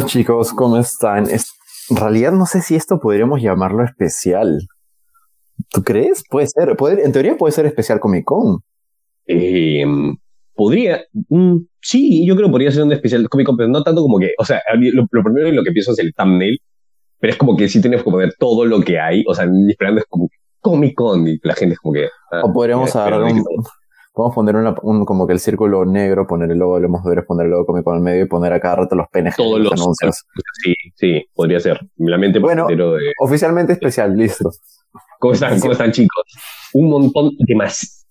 Hola chicos, ¿cómo están? en realidad no sé si esto podríamos llamarlo especial. ¿Tú crees? Puede ser, en teoría puede ser especial Comic Con. Eh, podría, mm, sí, yo creo que podría ser un especial Comic Con, pero no tanto como que, o sea, lo, primero en lo que pienso es el thumbnail, pero es como que sí tienes que poner todo lo que hay, o sea, esperando es como Comic Con y la gente es como que... Ah, o podríamos agarrar un, Podemos poner un, como que el círculo negro, poner el logo de los deberes poner el logo Comic Con en medio y poner a cada rato los penes Todos los, anuncios. Sí, sí, podría ser. La mente bueno, oficialmente especial, listo. ¿Cómo están, ¿Cómo están chicos? Un montón, más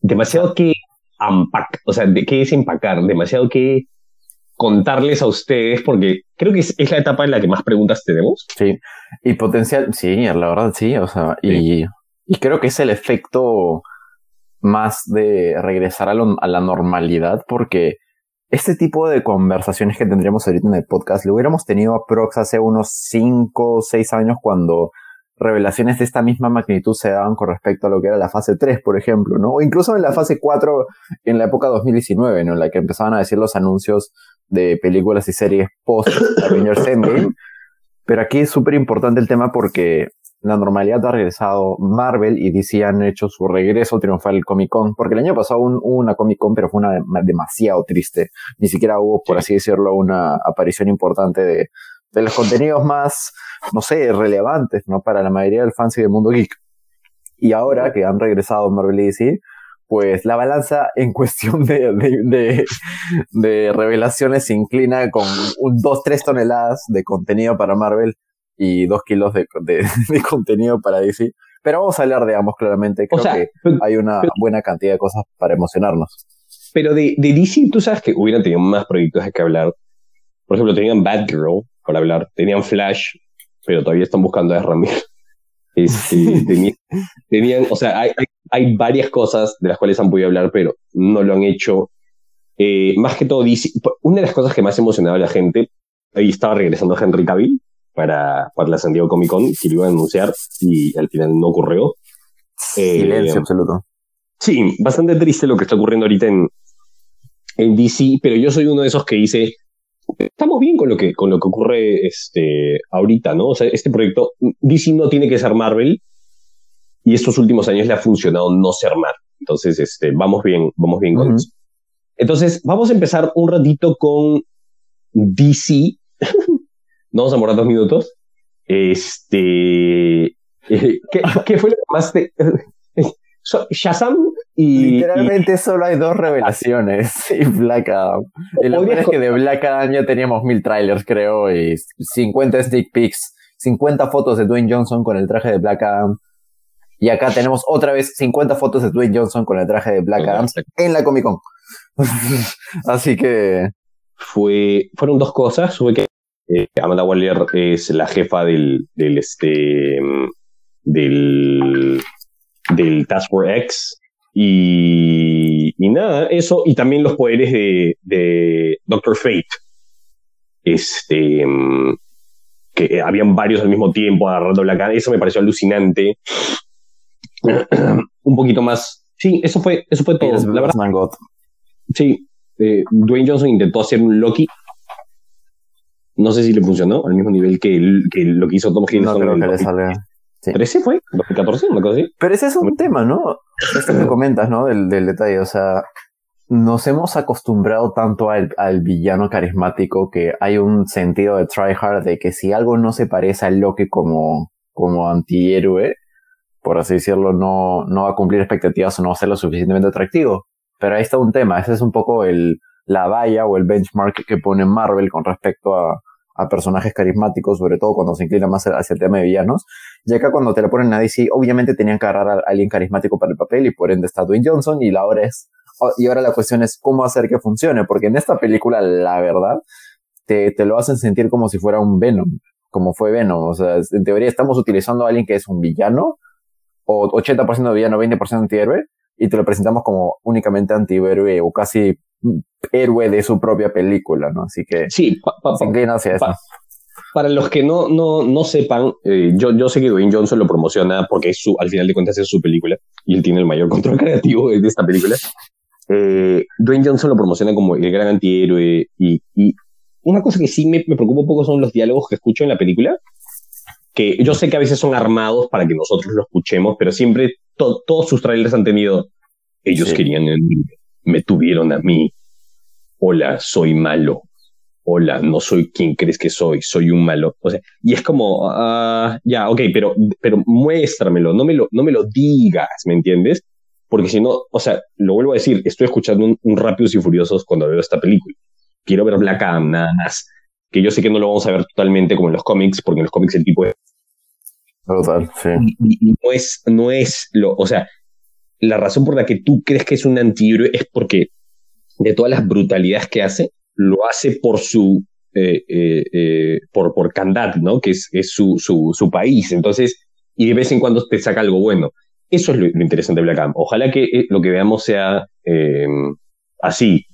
demasiado que unpack, o sea, de qué es empacar, demasiado que contarles a ustedes, porque creo que es, la etapa en la que más preguntas tenemos. Sí, y potencial, sí, la verdad sí, o sea, y, y creo que es el efecto más de regresar a, la normalidad, porque este tipo de conversaciones que tendríamos ahorita en el podcast lo hubiéramos tenido a Prox hace unos 5 o 6 años cuando revelaciones de esta misma magnitud se daban con respecto a lo que era la fase 3, por ejemplo, ¿no? O incluso en la fase 4 en la época 2019, ¿no? En la que empezaban a decir los anuncios de películas y series post Avengers Endgame. Pero aquí es súper importante el tema porque la normalidad ha regresado. Marvel y DC han hecho su regreso triunfal al Comic Con, porque el año pasado hubo una Comic Con, pero fue una demasiado triste. Ni siquiera hubo, por así decirlo, una aparición importante de, de los contenidos más, no sé, relevantes, ¿no? Para la mayoría del fans y del mundo geek. Y ahora que han regresado Marvel y DC, pues la balanza en cuestión de, de, de, revelaciones se inclina con un 2-3 toneladas de contenido para Marvel y dos kilos de, de, contenido para DC. Pero vamos a hablar de ambos claramente. Creo que hay una buena cantidad de cosas para emocionarnos. Pero de, de DC, tú sabes que hubieran tenido más proyectos de que hablar. Por ejemplo, tenían Batgirl para hablar, tenían Flash, pero todavía están buscando a Ramir. Este, tenían, o sea, hay, hay, varias cosas de las cuales han podido hablar, pero no lo han hecho. Eh, más que todo, DC, una de las cosas que más emocionaba a la gente, ahí estaba regresando Henry Cavill, para, para la San Diego Comic Con, que lo iban a anunciar y al final no ocurrió. Silencio eh, absoluto. Sí, bastante triste lo que está ocurriendo ahorita en, en DC, pero yo soy uno de esos que dice, estamos bien con lo que, con lo que ocurre este, ahorita, ¿no? O sea, este proyecto, DC no tiene que ser Marvel y estos últimos años le ha funcionado no ser Marvel. Entonces, este, vamos bien, vamos bien con eso. Entonces, vamos a empezar un ratito con DC. no vamos a morar dos minutos. Este, eh, ¿qué, ¿qué, fue lo que más te... Shazam y... Literalmente solo hay dos revelaciones y Black Adam. Y peor es que de Black Adam ya teníamos mil trailers, creo, y 50 sneak peeks, 50 fotos de Dwayne Johnson con el traje de Black Adam. Y acá tenemos otra vez 50 fotos de Dwayne Johnson con el traje de Black Adam en la Comic Con. Así que... Fue, fueron dos cosas. Fue que eh, Amanda Waller es la jefa del, del, este, del, del Task Force X. Y, y nada, eso, y también los poderes de, de Doctor Fate. Este, que habían varios al mismo tiempo agarrando la cara. Eso me pareció alucinante. Un poquito más. Sí, eso fue, eso fue todo. la verdad. Sí, eh, Dwayne Johnson intentó hacer un Loki no sé si le funcionó al mismo nivel que, que lo que hizo Tom Hiddleston. No creo que le Sí. ¿13 fue? ¿2014? ¿Una cosa así? Pero ese es un tema, ¿no? Esto que comentas, ¿no? Del, del detalle. O sea, nos hemos acostumbrado tanto al, al, villano carismático que hay un sentido de tryhard de que si algo no se parece al Loki como, como antihéroe, por así decirlo, no, no va a cumplir expectativas o no va a ser lo suficientemente atractivo. Pero ahí está un tema. Ese es un poco el, la valla o el benchmark que pone Marvel con respecto a, personajes carismáticos, sobre todo cuando se inclina más hacia el tema de villanos. Y acá cuando te la ponen a DC, obviamente tenían que agarrar a alguien carismático para el papel y por ende está Dwayne Johnson y la hora es, oh, y ahora la cuestión es cómo hacer que funcione, porque en esta película, la verdad, te, te lo hacen sentir como si fuera un Venom, como fue Venom. O sea, en teoría estamos utilizando a alguien que es un villano, o 80% de villano, 20% antihéroe, y te lo presentamos como únicamente antihéroe o casi héroe de su propia película, ¿no? Así que sí, Para los que no, no, no sepan, eh, yo, yo sé que Dwayne Johnson lo promociona porque es su, al final de cuentas es su película y él tiene el mayor control creativo de esta película. Eh, Dwayne Johnson lo promociona como el gran antihéroe y, y una cosa que sí me, me preocupa un poco son los diálogos que escucho en la película, que yo sé que a veces son armados para que nosotros lo escuchemos, pero siempre todos sus trailers han tenido, ellos querían el me tuvieron a mí, hola, soy malo, hola, no soy quien crees que soy, soy un malo. O sea, y es como, ah, ya, ok, pero, pero muéstramelo, no me lo, no me lo digas, ¿me entiendes? Porque si no, o sea, lo vuelvo a decir, estoy escuchando un, Rápidos y Furiosos cuando veo esta película. Quiero ver Black Adam, nada más. Que yo sé que no lo vamos a ver totalmente como en los cómics, porque en los cómics el tipo es... Total, sí. no es, no es lo, o sea, la razón por la que tú crees que es un antihéroe es porque de todas las brutalidades que hace, lo hace por su eh, eh, eh, por, por Kandat, ¿no? Que es, es su, su, su, país. Entonces, y de vez en cuando te saca algo bueno. Eso es lo, interesante de Black Adam. Ojalá que lo que veamos sea así.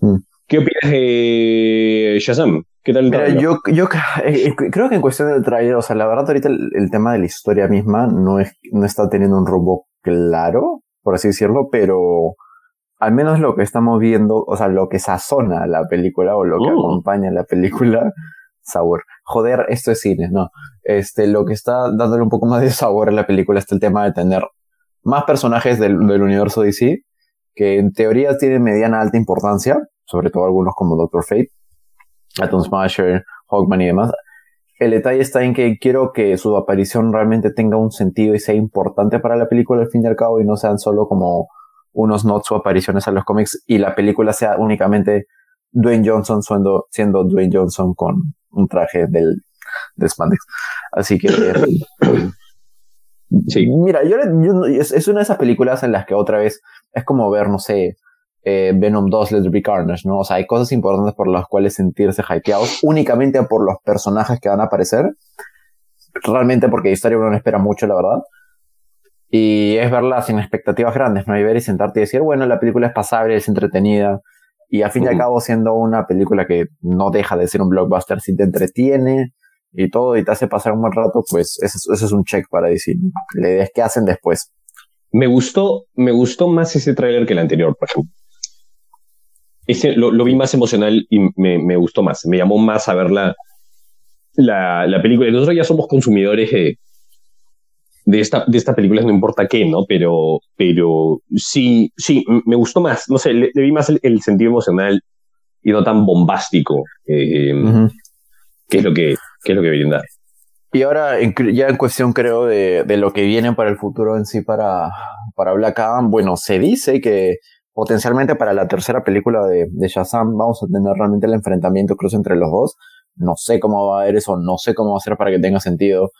Mm. ¿Qué opinas de Shazam? ¿Qué tal yo, yo creo que en cuestión del trailer, o sea, la verdad ahorita el, el, tema de la historia misma no, es, no está teniendo un rumbo claro, por así decirlo, pero al menos lo que estamos viendo, o sea, lo que sazona la película o lo que oh. acompaña la película, sabor. Joder, esto es cine, no. Este, lo que está dándole un poco más de sabor a la película es el tema de tener más personajes del, universo DC, que en teoría tienen mediana alta importancia, sobre todo algunos como Doctor Fate, Atom Smasher, Hawkman y demás. El detalle está en que quiero que su aparición realmente tenga un sentido y sea importante para la película al fin y al cabo y no sean solo como unos notes o apariciones a los cómics y la película sea únicamente Dwayne Johnson siendo, siendo Dwayne Johnson con un traje del, de spandex. Así que... sí. Mira, yo, es, una de esas películas en las que otra vez es como ver, no sé, eh, Venom 2, Let's Be Carnage, ¿no? O sea, hay cosas importantes por las cuales sentirse hypeados únicamente por los personajes que van a aparecer. Realmente porque la historia uno no espera mucho, la verdad. Y es verla sin expectativas grandes, ¿no? Y ver y sentarte y decir, bueno, la película es pasable, es entretenida. Y al fin y al cabo, siendo una película que no deja de ser un blockbuster, si te entretiene y todo y te hace pasar un buen rato, pues ese, es un check para decir. La idea es qué hacen después. Me gustó, me gustó más ese tráiler que el anterior, por ejemplo. Ese lo, vi más emocional y me, me, gustó más. Me llamó más a ver la, la, la película. Nosotros ya somos consumidores de, de esta, de esta película, no importa qué, ¿no? Pero, pero sí, sí, me gustó más, no sé, le, vi más el, sentido emocional y no tan bombástico, eh, que es lo que, que es lo que brinda. Y ahora, ya en cuestión creo de, de, lo que viene para el futuro en sí para, para Black Adam, bueno, se dice que potencialmente para la tercera película de, de Shazam vamos a tener realmente el enfrentamiento cruz entre los dos. No sé cómo va a ver eso, no sé cómo va a ser para que tenga sentido.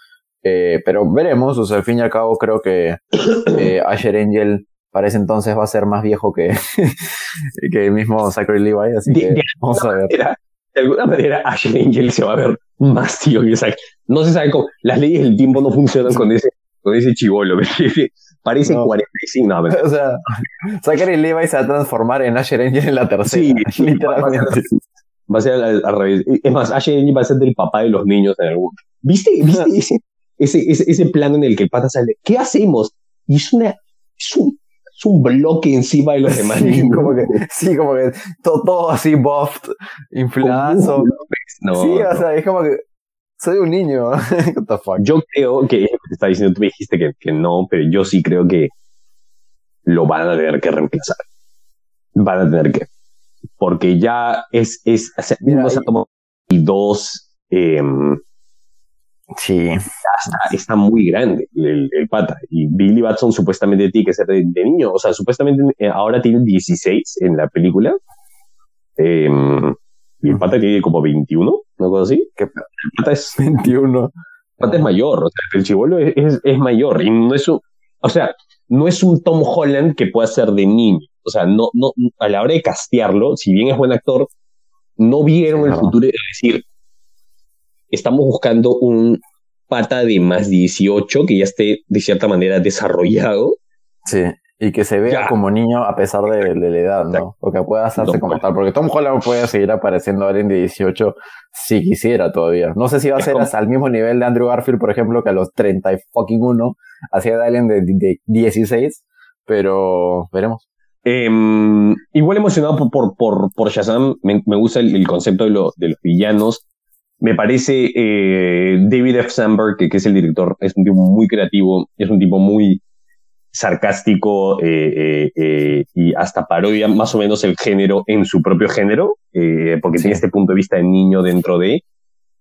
Eh, pero veremos, o sea, al fin y al cabo creo que eh, Asher Angel para ese entonces va a ser más viejo que, que el mismo Zachary Levi, así que vamos a ver. de alguna manera Asher Angel se va a ver más tío que Zach. No se sabe cómo, las leyes del tiempo no funcionan con ese, con ese chivolo, parece 45, no, O sea, Zachary Levi se va a transformar en Asher Angel en la tercera, sí, literalmente. Va a ser al, revés. Es más, Asher Angel va a ser del papá de los niños en algún. ¿Viste, ¿viste ese, ese, ese, ese plano en el que el pata sale, ¿qué hacemos? Y es una, es un, es un bloque encima de los demás. Sí, como que, sí, como que todo, todo así buffed, inflado. No, sí, o sea, es como que soy un niño. What the fuck? Yo creo que, te estaba diciendo, tú me dijiste que, que no, pero yo sí creo que lo van a tener que reemplazar. Van a tener que. Porque ya es, es, o sea, Mira, se tomado y dos, eh, Sí. Está, muy grande el, pata. Y Billy Batson supuestamente tiene que ser de, niño. O sea, supuestamente eh, ahora tiene 16 en la película. Em, y el pata tiene como 21, una cosa así. Que el pata es 21. El pata es mayor. O sea, el chivolo es, es, mayor. Y no es un, o sea, no es un Tom Holland que pueda ser de niño. O sea, no, no, a la hora de castearlo, si bien es buen actor, no vieron el futuro. Es decir, estamos buscando un pata de más 18 que ya esté de cierta manera desarrollado. Sí, y que se vea como niño a pesar de, la edad, ¿no? O que pueda hacerse como tal. Porque Tom Holland puede seguir apareciendo alguien de 18 si quisiera todavía. No sé si va a ser hasta el mismo nivel de Andrew Garfield, por ejemplo, que a los 30 y fucking 1 hacía de alguien de, 16, pero veremos. Em, igual emocionado por, por, por, por Shazam, me, me gusta el, el concepto de, lo, de los villanos. Me parece eh, David F. Sandberg, que, que, es el director, es un tipo muy creativo, es un tipo muy sarcástico eh, eh, eh y hasta parodia más o menos el género en su propio género, eh, porque sí. tiene este punto de vista de niño dentro de.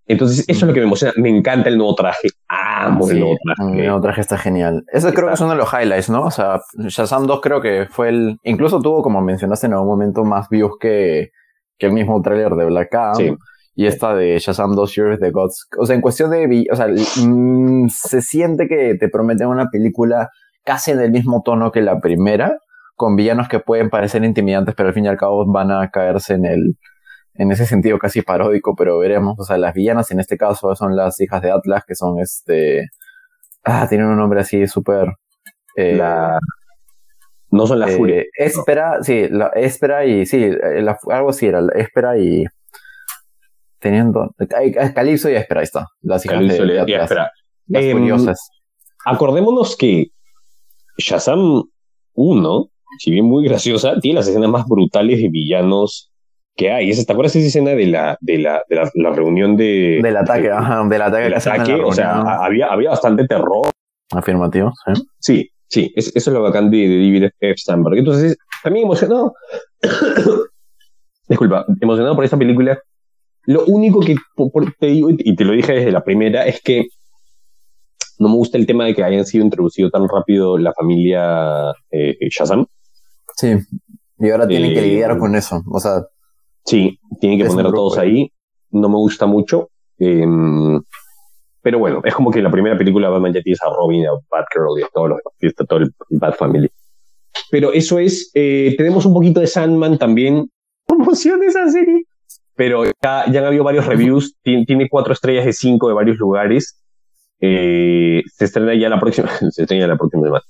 Entonces, eso es lo que me emociona. Me encanta el nuevo traje. Amo sí, el nuevo traje. El nuevo traje está genial. Eso está. creo que es uno de los highlights, ¿no? O sea, Shazam 2 creo que fue el. Incluso tuvo, como mencionaste en algún momento, más views que, que el mismo tráiler de Black Adam. Sí. Y esta de Shazam 2 Years the Gods. O sea, en cuestión de. O sea, mmm, se siente que te prometen una película casi en el mismo tono que la primera, con villanos que pueden parecer intimidantes, pero al fin y al cabo van a caerse en el en ese sentido casi paródico, pero veremos. O sea, las villanas en este caso son las hijas de Atlas, que son este. Ah, tienen un nombre así súper. Eh, la... No son la eh, furia. Espera, no. sí, la Espera y. Sí, la, algo así era, la Espera y. Teniendo. Calipso y Espera, ahí está. Las hijas Calipso de, de Atlas. Espera. Las eh, furiosas. Acordémonos que Shazam 1, si bien muy graciosa, tiene las escenas más brutales de villanos que hay. ¿Te acuerdas de esa escena de la, de la, de la, la reunión de. Del ataque, de, ajá, del ataque. Del ataque, o sea, había, había bastante terror. Afirmativo, sí. Sí, sí, es, eso es lo bacán de, de David F. Sandberg. Entonces, también emocionado. Disculpa, emocionado por esta película. Lo único que por, te digo, y te lo dije desde la primera, es que no me gusta el tema de que hayan sido introducido tan rápido la familia eh, Shazam. Sí, y ahora tienen eh, que lidiar con eso. O sea, sí, tienen que poner a todos ahí. No me gusta mucho. Eh, pero bueno, es como que en la primera película Batman ya tienes a Robin, a Batgirl y a todo, lo, y está todo el Bat Family. Pero eso es, eh, tenemos un poquito de Sandman también. Promoción esa serie. Pero ya, ya han habido varios reviews. tiene, tiene cuatro estrellas de cinco de varios lugares. Eh, se estrena ya la próxima, se estrena la próxima semana.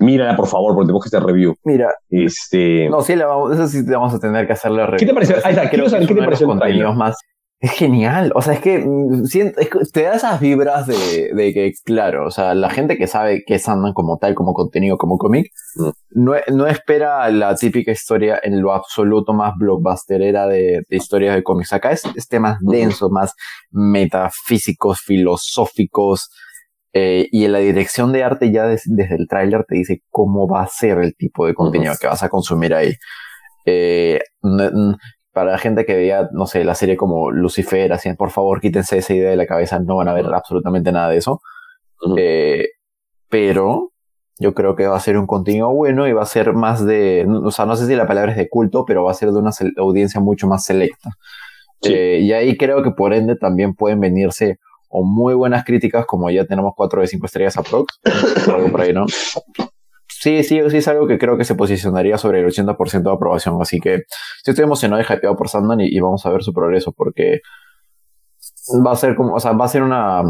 Mírala, por favor, porque tenemos que hacer review. Mira. Este. No, sí, la vamos, eso sí vamos a tener que hacer la review. ¿Qué te pareció? Ahí está, quiero saber qué te pareció el contenidos más. Es genial, o sea, es que, siento, es que te da esas vibras de, de, que, claro, o sea, la gente que sabe que es Sandman como tal, como contenido, como cómic, mm. no, no espera la típica historia en lo absoluto más blockbusterera de, de historias de cómics. Acá es este más denso, más metafísicos, filosóficos, eh, y en la dirección de arte ya des, desde el tráiler te dice cómo va a ser el tipo de contenido uh -huh. que vas a consumir ahí. Eh, para la gente que veía, no sé, la serie como Lucifer, así, por favor, quítense esa idea de la cabeza, no van a ver absolutamente nada de eso. Uh -huh. eh, pero yo creo que va a ser un contenido bueno y va a ser más de, o sea, no sé si la palabra es de culto, pero va a ser de una audiencia mucho más selecta. Sí. Eh, y ahí creo que por ende también pueden venirse o muy buenas críticas, como ya tenemos 4 de 5 estrellas aprox, algo por ahí, ¿no? Sí, sí, sí es algo que creo que se posicionaría sobre el 80% de aprobación. Así que sí estoy emocionado y hypeado por Sandman y, vamos a ver su progreso porque va a ser como, o sea, va a ser una,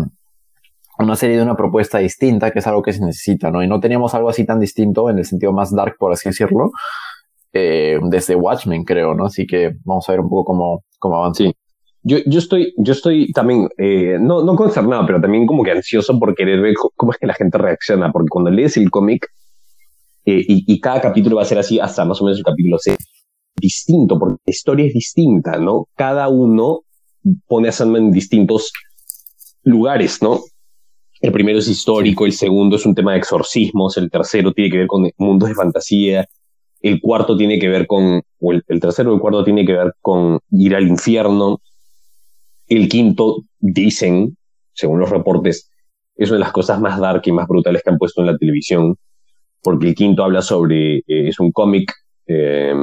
una serie de una propuesta distinta, que es algo que se necesita, ¿no? Y no teníamos algo así tan distinto en el sentido más dark, por así decirlo, eh, desde Watchmen, creo, ¿no? Así que vamos a ver un poco cómo, cómo avanza. Yo, yo, estoy, yo estoy también, eh, no, no concernado, pero también como que ansioso por querer ver cómo es que la gente reacciona, porque cuando lees el cómic, eh, y, y, cada capítulo va a ser así hasta más o menos el capítulo 6, distinto, porque la historia es distinta, ¿no? Cada uno pone a Sandman en distintos lugares, ¿no? El primero es histórico, el segundo es un tema de exorcismos, el tercero tiene que ver con mundos de fantasía, el cuarto tiene que ver con, o el, el tercero o el cuarto tiene que ver con ir al infierno, el quinto, dicen, según los reportes, es una de las cosas más dark y más brutales que han puesto en la televisión, porque el quinto habla sobre, eh, es un cómic, eh,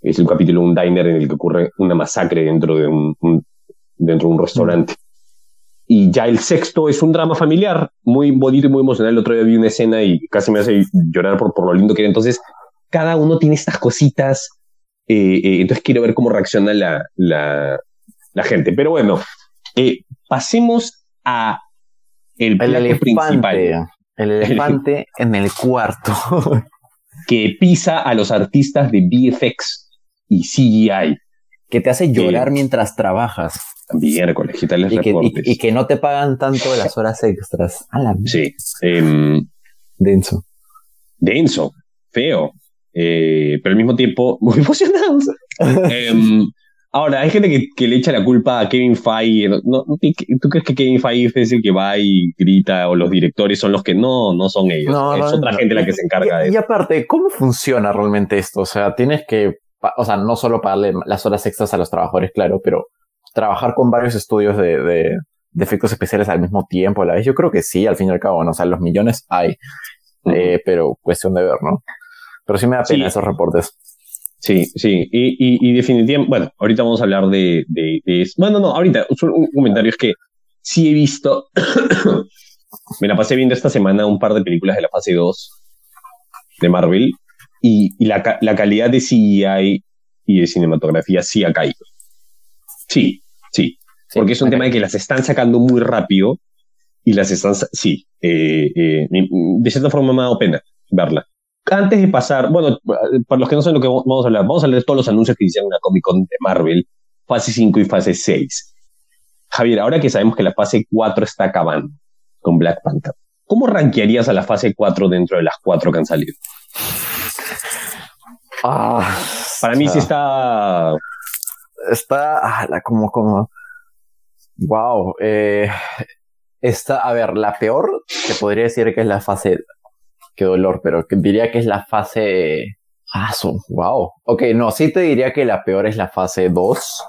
es un capítulo un diner en el que ocurre una masacre dentro de un, un dentro de un restaurante. Y ya el sexto es un drama familiar, muy bonito y muy emocional. El otro día vi una escena y casi me hace llorar por, por lo lindo que era. Entonces, cada uno tiene estas cositas. Eh, eh, entonces quiero ver cómo reacciona la, la, la gente. Pero bueno, eh, pasemos a el, el principal. El elefante en el cuarto. que pisa a los artistas de VFX y CGI. Que te hace llorar eh, mientras trabajas. Miércoles, y, y, que, y, que no te pagan tanto las horas extras. A la sí. Eh, denso. Denso. Feo. eh, pero al mismo tiempo muy emocionados. Em, ahora, hay gente que, que, le echa la culpa a Kevin Feige. ¿No, tú crees que Kevin Feige es el que va y grita o los directores son los que no, no son ellos? es otra gente la que se encarga de eso. Y aparte, ¿cómo funciona realmente esto? O sea, tienes que, o sea, no solo pagarle las horas extras a los trabajadores, claro, pero trabajar con varios estudios de, de, efectos especiales al mismo tiempo a la vez. Yo creo que sí, al fin y al cabo, ¿no? o sea, los millones hay, eh, pero cuestión de ver, ¿no? Pero sí me da pena esos reportes. Sí, sí, y, y, definitivamente, bueno, ahorita vamos a hablar de, de, bueno, no, ahorita, un, comentario es que sí he visto, me la pasé viendo esta semana un par de películas de la fase 2 de Marvel y, y la, la, calidad de CGI y de cinematografía sí ha caído. Sí, sí, porque es un tema de que las están sacando muy rápido y las están, sí, eh, eh, de cierta forma me ha dado pena verla antes de pasar, bueno, para los que no saben lo que vamos a hablar, vamos a leer todos los anuncios que hicieron en la Comic Con de Marvel, fase 5 y fase 6. Javier, ahora que sabemos que la fase 4 está acabando con Black Panther, ¿cómo rankearías a la fase 4 dentro de las 4 que han salido? Ah, para mí sí está. Está ah, como, como. Wow. Eh, está, a ver, la peor, te podría decir que es la fase qué dolor, pero diría que es la fase... Ah, wow. Ok, no, sí te diría que la peor es la fase 2.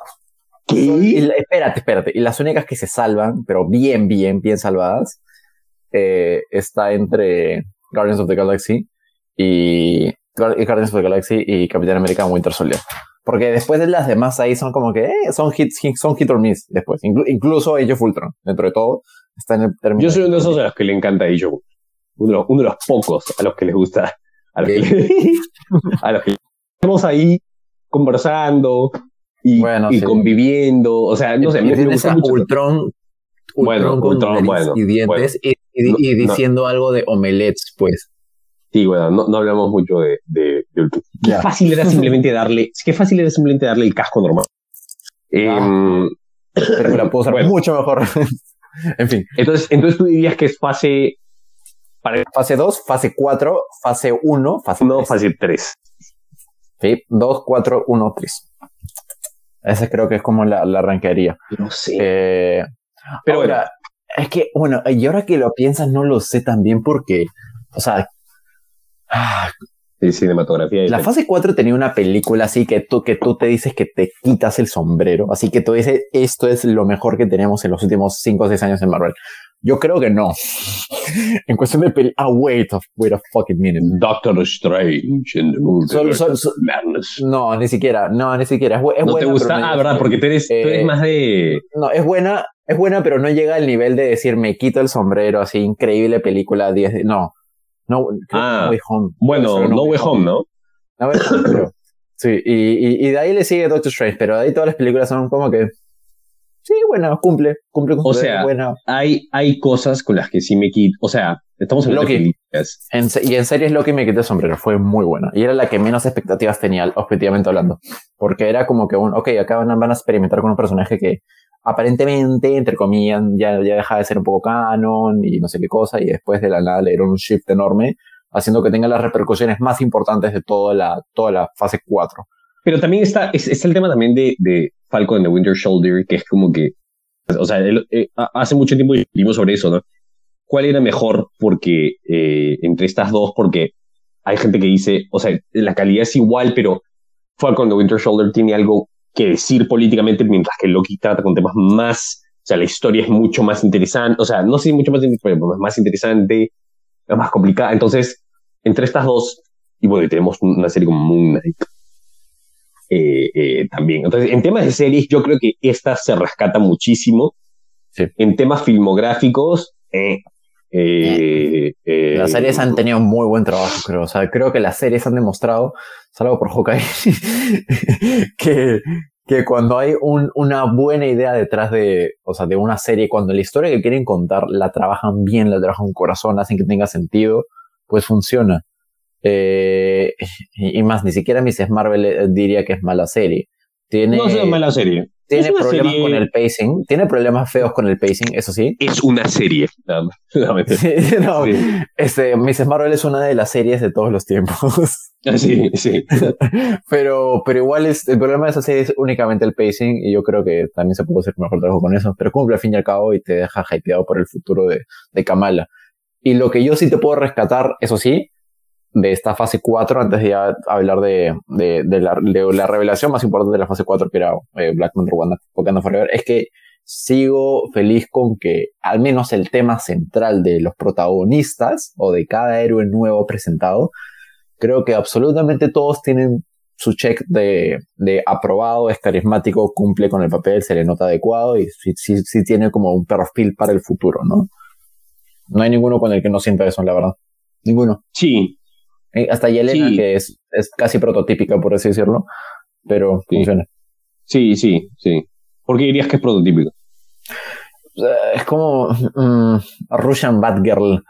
¿Qué? espérate, espérate. Y las únicas que se salvan, pero bien, bien, bien salvadas, eh, está entre Guardians of the Galaxy y, Guardians of the Galaxy y Capitán América Winter Soldier. Porque después de las demás ahí son como que eh, son hits, son hit or miss después. incluso Age of Ultron, dentro de todo, está en el término. Yo soy uno de esos a los que le encanta Age of uno, de los pocos a los que les gusta, a los, que, a los que estamos ahí conversando y, y conviviendo, o sea, no sé, me, gusta mucho. Ultron, bueno, Ultron, bueno, y dientes y, y, diciendo algo de omelets, pues. Sí, bueno, no, no hablamos mucho de, de, Ultron. Qué fácil era simplemente darle, qué fácil era simplemente darle el casco normal. Ah, eh, pero la puedo usar mucho mejor. en fin. Entonces, entonces tú dirías que es fase Fase 2, fase 4, fase 1, fase 1, fase 3. Sí, 2, 4, 1, 3. Esa creo que es como la, la arranquearía. No sé. Eh, pero ahora, es que, bueno, y ahora que lo piensas, no lo sé también porque, o sea. Ah, sí, cinematografía. La fase 4 tenía una película así que tú, que tú te dices que te quitas el sombrero. Así que tú dices, esto es lo mejor que tenemos en los últimos 5 o 6 años en Marvel. Yo creo que no. en cuestión de peli. Ah, wait, wait a fucking minute. Doctor Strange in the Madness. No, ni siquiera. No, ni siquiera. Es, ¿No te gusta? ah, ¿verdad? Porque tú eres, eres eh, más de. No, es buena. Es buena, pero no llega al nivel de decir me quito el sombrero, así increíble película 10. No. No, ah, no Way Home. Bueno, No, Way Home, ¿no? No Way Home, pero, Sí, y, y, y, de ahí le sigue Doctor Strange, pero de ahí todas las películas son como que sí, bueno, cumple, cumple con O sea, hay, hay cosas con las que sí me quito, o sea, estamos hablando de en, Y en series Loki me quité el sombrero, fue muy buena. Y era la que menos expectativas tenía, objetivamente hablando. Porque era como que un, ok, acá van, a experimentar con un personaje que aparentemente, entre comillas, ya, ya deja de ser un poco canon y no sé qué cosa, y después de la nada le dieron un shift enorme, haciendo que tenga las repercusiones más importantes de toda la, toda la fase 4. Pero también está, es, el tema también de, de Falcon and the Winter Shoulder, que es como que, o sea, eh, hace mucho tiempo discutimos sobre eso, ¿no? ¿Cuál era mejor? Porque eh, entre estas dos, porque hay gente que dice, o sea, la calidad es igual, pero Falcon and the Winter Shoulder tiene algo que decir políticamente, mientras que Loki trata con temas más, o sea, la historia es mucho más interesante, o sea, no sé mucho más, pero más interesante, más complicada. Entonces, entre estas dos, y bueno, tenemos una serie como Moon Knight, eh, eh, también. Entonces, en temas de series, yo creo que esta se rescata muchísimo. En temas filmográficos, eh, las series han tenido muy buen trabajo, creo. O sea, creo que las series han demostrado, salvo por Hawkeye, que, que cuando hay un, una buena idea detrás de, o sea, de una serie, cuando la historia que quieren contar la trabajan bien, la trabajan con corazón, hacen que tenga sentido, pues funciona. Eh, y más, ni siquiera Mrs. Marvel eh, diría que es mala serie. Tiene, no es mala serie. tiene problemas con el pacing, tiene problemas feos con el pacing, eso sí. Es una serie. No, este, Mrs. Marvel es una de las series de todos los tiempos. Ah, sí, sí. pero, pero igual es, el problema de esa serie es únicamente el pacing y yo creo que también se puede hacer mejor trabajo con eso, pero cumple al fin y al cabo y te deja hypeado por el futuro de, de Kamala. Y lo que yo sí te puedo rescatar, eso sí, de esta fase 4, antes de hablar de, la, revelación más importante de la fase 4, que era eh, Black Panther Wakanda Forever, es que sigo feliz con que al menos el tema central de los protagonistas o de cada héroe nuevo presentado, creo que absolutamente todos tienen su check de, aprobado, es carismático, cumple con el papel, se le nota adecuado y sí, tiene como un perfil para el futuro, ¿no? No hay ninguno con el que no sienta eso, la verdad. Ninguno. Sí, hasta Yelena, que es, es casi prototípica, por así decirlo, pero funciona. Sí, sí, sí. ¿Por qué dirías que es prototípico? Eh, es como um, Russian Batgirl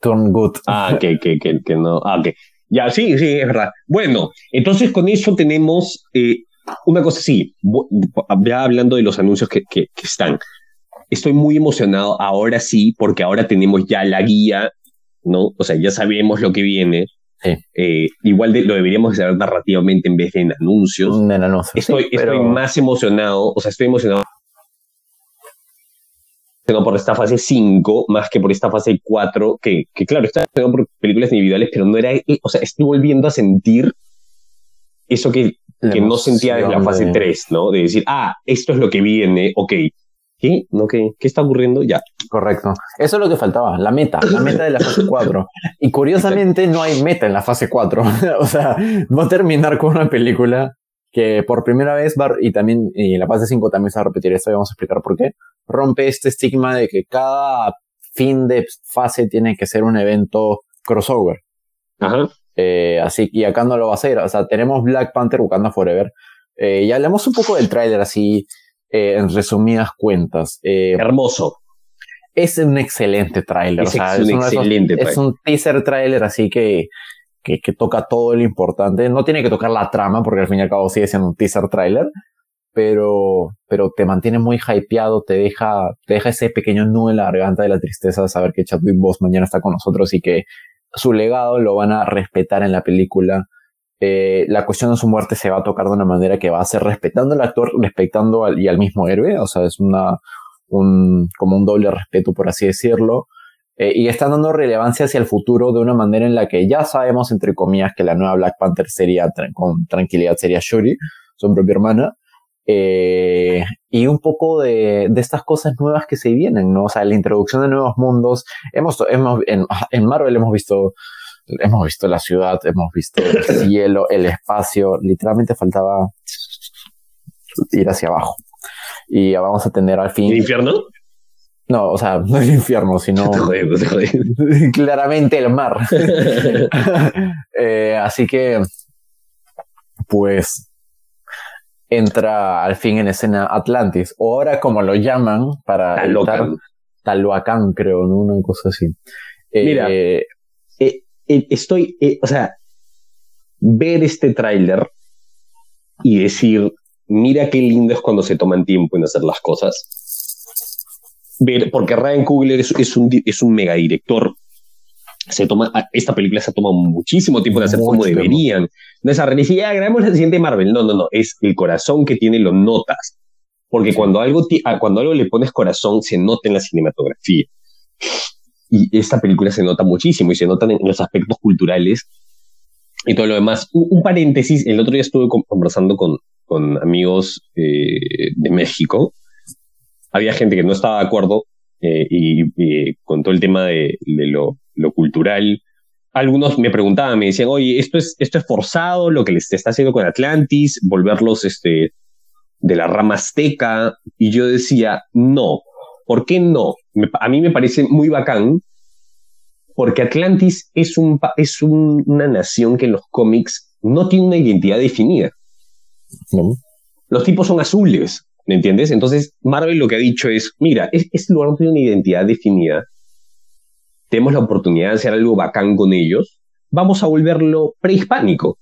turn good. Ah, que, que, que, que no. Ah, ok. Ya, sí, sí, es verdad. Bueno, entonces con eso tenemos eh, una cosa así, ya hablando de los anuncios que, que, que, están. Estoy muy emocionado ahora sí, porque ahora tenemos ya la guía, ¿no? O sea, ya sabemos lo que viene. Eh, igual lo deberíamos saber narrativamente en vez de en anuncios. estoy, estoy más emocionado, o sea, estoy emocionado por esta fase 5 más que por esta fase 4, que, que claro, está por películas individuales, pero no era, eh, o sea, estoy volviendo a sentir eso que, que no sentía desde la fase 3, ¿no? De decir, ah, esto es lo que viene, ok, ¿Qué? ¿No, qué? ¿Qué está ocurriendo? Ya. Correcto. Eso es lo que faltaba, la meta, la meta de la fase 4. Y curiosamente no hay meta en la fase 4. o sea, va a terminar con una película que por primera vez va, y también y en la fase 5 también se va a repetir esto y vamos a explicar por qué. Rompe este estigma de que cada fin de fase tiene que ser un evento crossover. Ajá. Eh, así que acá no lo va a hacer. O sea, tenemos Black Panther Wakanda Forever. Eh, y hablemos un poco del tráiler así eh, en resumidas cuentas. Eh, Hermoso. Es un excelente tráiler. Es, un excelente Es un teaser tráiler así que, que, que, toca todo lo importante. No tiene que tocar la trama porque al fin y al cabo sigue siendo un teaser tráiler. Pero, pero te mantiene muy hypeado, te deja, te deja ese pequeño nudo en la garganta de la tristeza de saber que Chadwick Boss mañana está con nosotros y que su legado lo van a respetar en la película eh, la cuestión de su muerte se va a tocar de una manera que va a ser respetando al actor, respetando al, y al mismo héroe, o sea, es una, un, como un doble respeto, por así decirlo. Eh, y están dando relevancia hacia el futuro de una manera en la que ya sabemos, entre comillas, que la nueva Black Panther sería, con tranquilidad, sería Shuri, su propia hermana. Eh, y un poco de, de, estas cosas nuevas que se vienen, ¿no? O sea, la introducción de nuevos mundos. Hemos, hemos en, en Marvel hemos visto hemos visto la ciudad, hemos visto el cielo, el espacio, literalmente faltaba ir hacia abajo. Y vamos a tener al fin... ¿El infierno? No, o sea, no el infierno, sino claramente el mar. eh, así que, pues, entra al fin en escena Atlantis, o ahora como lo llaman para Talocan, Taloacán creo, ¿no? Una cosa así. Eh, Mira, estoy, eh, o sea, ver este tráiler y decir, mira qué lindo es cuando se toman tiempo en hacer las cosas. Ver, porque Ryan Coogler es, es, un, es un mega director. Se toma, esta película se toma muchísimo tiempo en hacer como deberían. No es ya grabemos la siguiente Marvel. No, no, no. Es el corazón que tiene, lo notas. Porque cuando, algo, cuando algo le pones corazón, se nota en la cinematografía. Y esta película se nota muchísimo y se notan en los aspectos culturales y todo lo demás. Un, paréntesis, el otro día estuve conversando con, con amigos eh, de México. Había gente que no estaba de acuerdo eh, y, con todo el tema de, lo, lo, cultural. Algunos me preguntaban, me decían, oye, esto es, esto es forzado, lo que les está haciendo con Atlantis, volverlos este, de la rama azteca. Y yo decía, no, ¿por qué no? a mí me parece muy bacán porque Atlantis es, un, es una nación que en los cómics no tiene una identidad definida. Los tipos son azules, ¿me entiendes? Entonces Marvel lo que ha dicho es, mira, este lugar no tiene una identidad definida, tenemos la oportunidad de hacer algo bacán con ellos, vamos a volverlo prehispánico.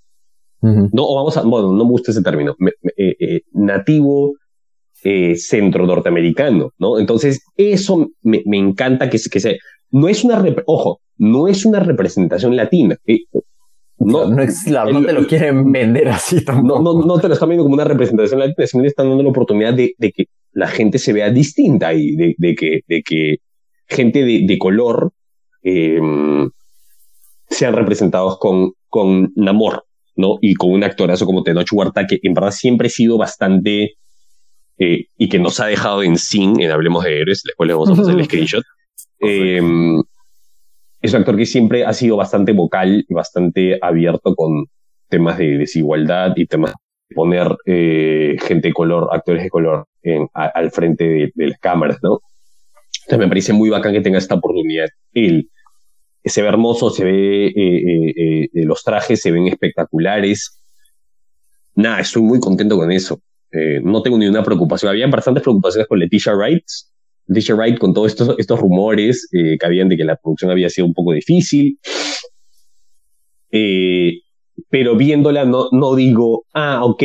No, o vamos a, bueno, no me gusta ese término, eh, eh, nativo eh, centro norteamericano, ¿no? Entonces, eso me, me encanta que, que se... No es una... Ojo, no es una representación latina. Eh, no, no, es, no te lo quieren vender así tampoco. No, no, no te lo están viendo como una representación latina, sino están dando la oportunidad de, de, que la gente se vea distinta y de, de que, de que gente de, de color eh, sean representados con, con Namor, ¿no? Y con un actorazo como Tenoch Huerta, que en verdad siempre ha sido bastante eh, y que nos ha dejado en sin en Hablemos de Héroes, después le vamos a pasar el screenshot. Eh, es un actor que siempre ha sido bastante vocal y bastante abierto con temas de desigualdad y temas de poner eh, gente de color, actores de color en, al frente de, de, las cámaras, ¿no? Entonces me parece muy bacán que tenga esta oportunidad. Él se ve hermoso, se ve, eh, eh, los trajes se ven espectaculares. Nada, estoy muy contento con eso. No tengo ni una preocupación. Había bastantes preocupaciones con Leticia Wright, Leticia Wright con todos estos, estos rumores que habían de que la producción había sido un poco difícil. pero viéndola no, no digo, ah, ok,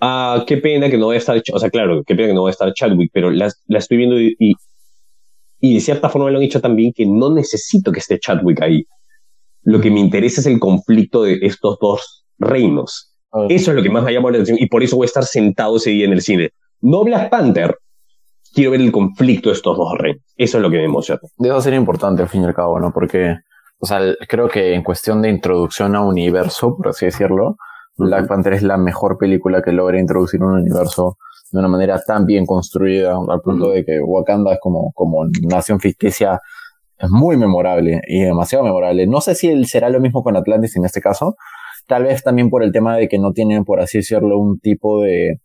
ah, qué pena que no vaya a estar, o sea, claro, qué pena que no vaya a estar Chadwick, pero la, la estoy viendo y, y de cierta forma lo han dicho también que no necesito que esté Chadwick ahí. Lo que me interesa es el conflicto de estos dos reinos. Eso es lo que más me llama la atención y por eso voy a estar sentado ese día en el cine. No Black Panther, quiero ver el conflicto de estos dos reinos. Eso es lo que me emociona. Debe ser importante al fin y al cabo, ¿no? Porque, o sea, creo que en cuestión de introducción a universo, por así decirlo, Black Panther es la mejor película que logra introducir un universo de una manera tan bien construida, al punto de que Wakanda es como, como nación ficticia, es muy memorable y demasiado memorable. No sé si será lo mismo con Atlantis en este caso, tal vez también por el tema de que no tienen, por así decirlo, un tipo de,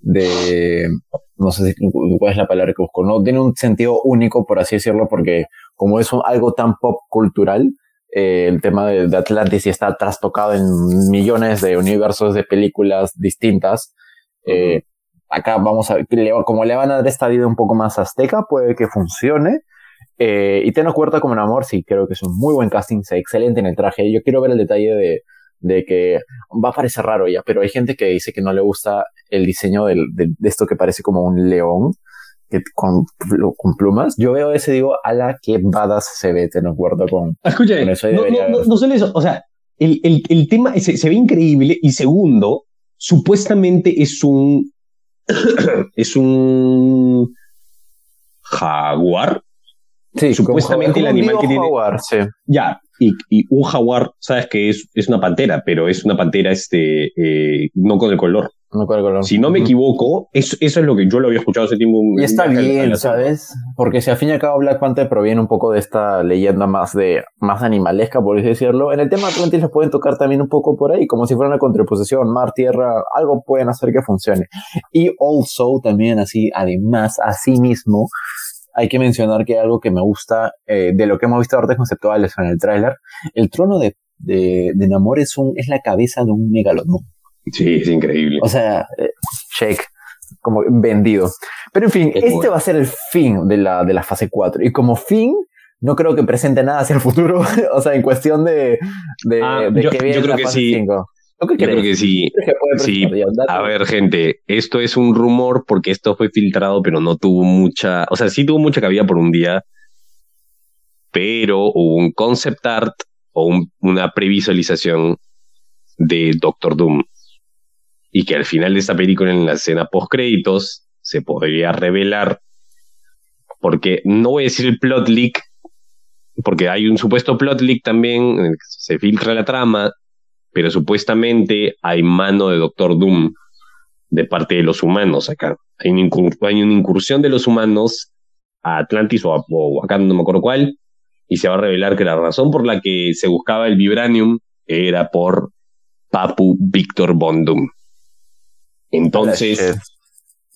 de, no sé si, cuál es la palabra que busco, no tiene un sentido único, por así decirlo, porque como es algo tan pop cultural, eh, el tema de, Atlantis y está trastocado en millones de universos de películas distintas. Eh, acá vamos a ver, como le van a dar esta vida un poco más azteca, puede que funcione. Eh, y Teno Cuerta como en amor, sí, creo que es un muy buen casting, se excelente en el traje. Yo quiero ver el detalle de, de que va a parecer raro ya, pero hay gente que dice que no le gusta el diseño del, de, esto que parece como un león que, con, con, plumas. Yo veo ese digo, a la que badas se ve Teno Cuerta con, Escucha, con eso. No, no, no, solo eso, o sea, el, el, el tema se, se ve increíble y segundo, supuestamente es un es un jaguar. Sí, supuestamente el animal que tiene. Jaguar, sí. Ya, y, y, un jaguar, sabes que es, es una pantera, pero es una pantera este, eh, no con el color. Si no me equivoco, eso, eso es lo que yo lo había escuchado hace tiempo. Y está bien, ¿sabes? Porque si al fin y al cabo Black Panther proviene un poco de esta leyenda más de más animalesca, por así decirlo, en el tema Atlantis lo pueden tocar también un poco por ahí, como si fuera una contraposición, mar, tierra, algo pueden hacer que funcione. Y also también así, además, así mismo, hay que mencionar que algo que me gusta eh, de lo que hemos visto artes conceptuales en el tráiler, el trono de, de, de Namor es, un, es la cabeza de un megalodón. Sí, es increíble. O sea, eh, shake, como vendido. Pero en fin, este va a ser el fin de la, de la fase 4. Y como fin, no creo que presente nada hacia el futuro. o sea, en cuestión de, de, ah, yo, que viene yo creo que sí. 5. Yo creo que sí. sí. A ver, gente, esto es un rumor porque esto fue filtrado, pero no tuvo mucha. O sea, sí tuvo mucha cabida por un día, pero hubo un concept art o un, una previsualización de Doctor Doom y que al final de esta película, en la escena post créditos, se podría revelar, porque no voy a decir el plot leak, porque hay un supuesto plot leak también, que se filtra la trama, pero supuestamente hay mano de Doctor Doom de parte de los humanos acá. Hay una, incursión de los humanos a Atlantis o, a, acá no me acuerdo cuál, y se va a revelar que la razón por la que se buscaba el vibranium era por Papu Victor Bondum. Entonces,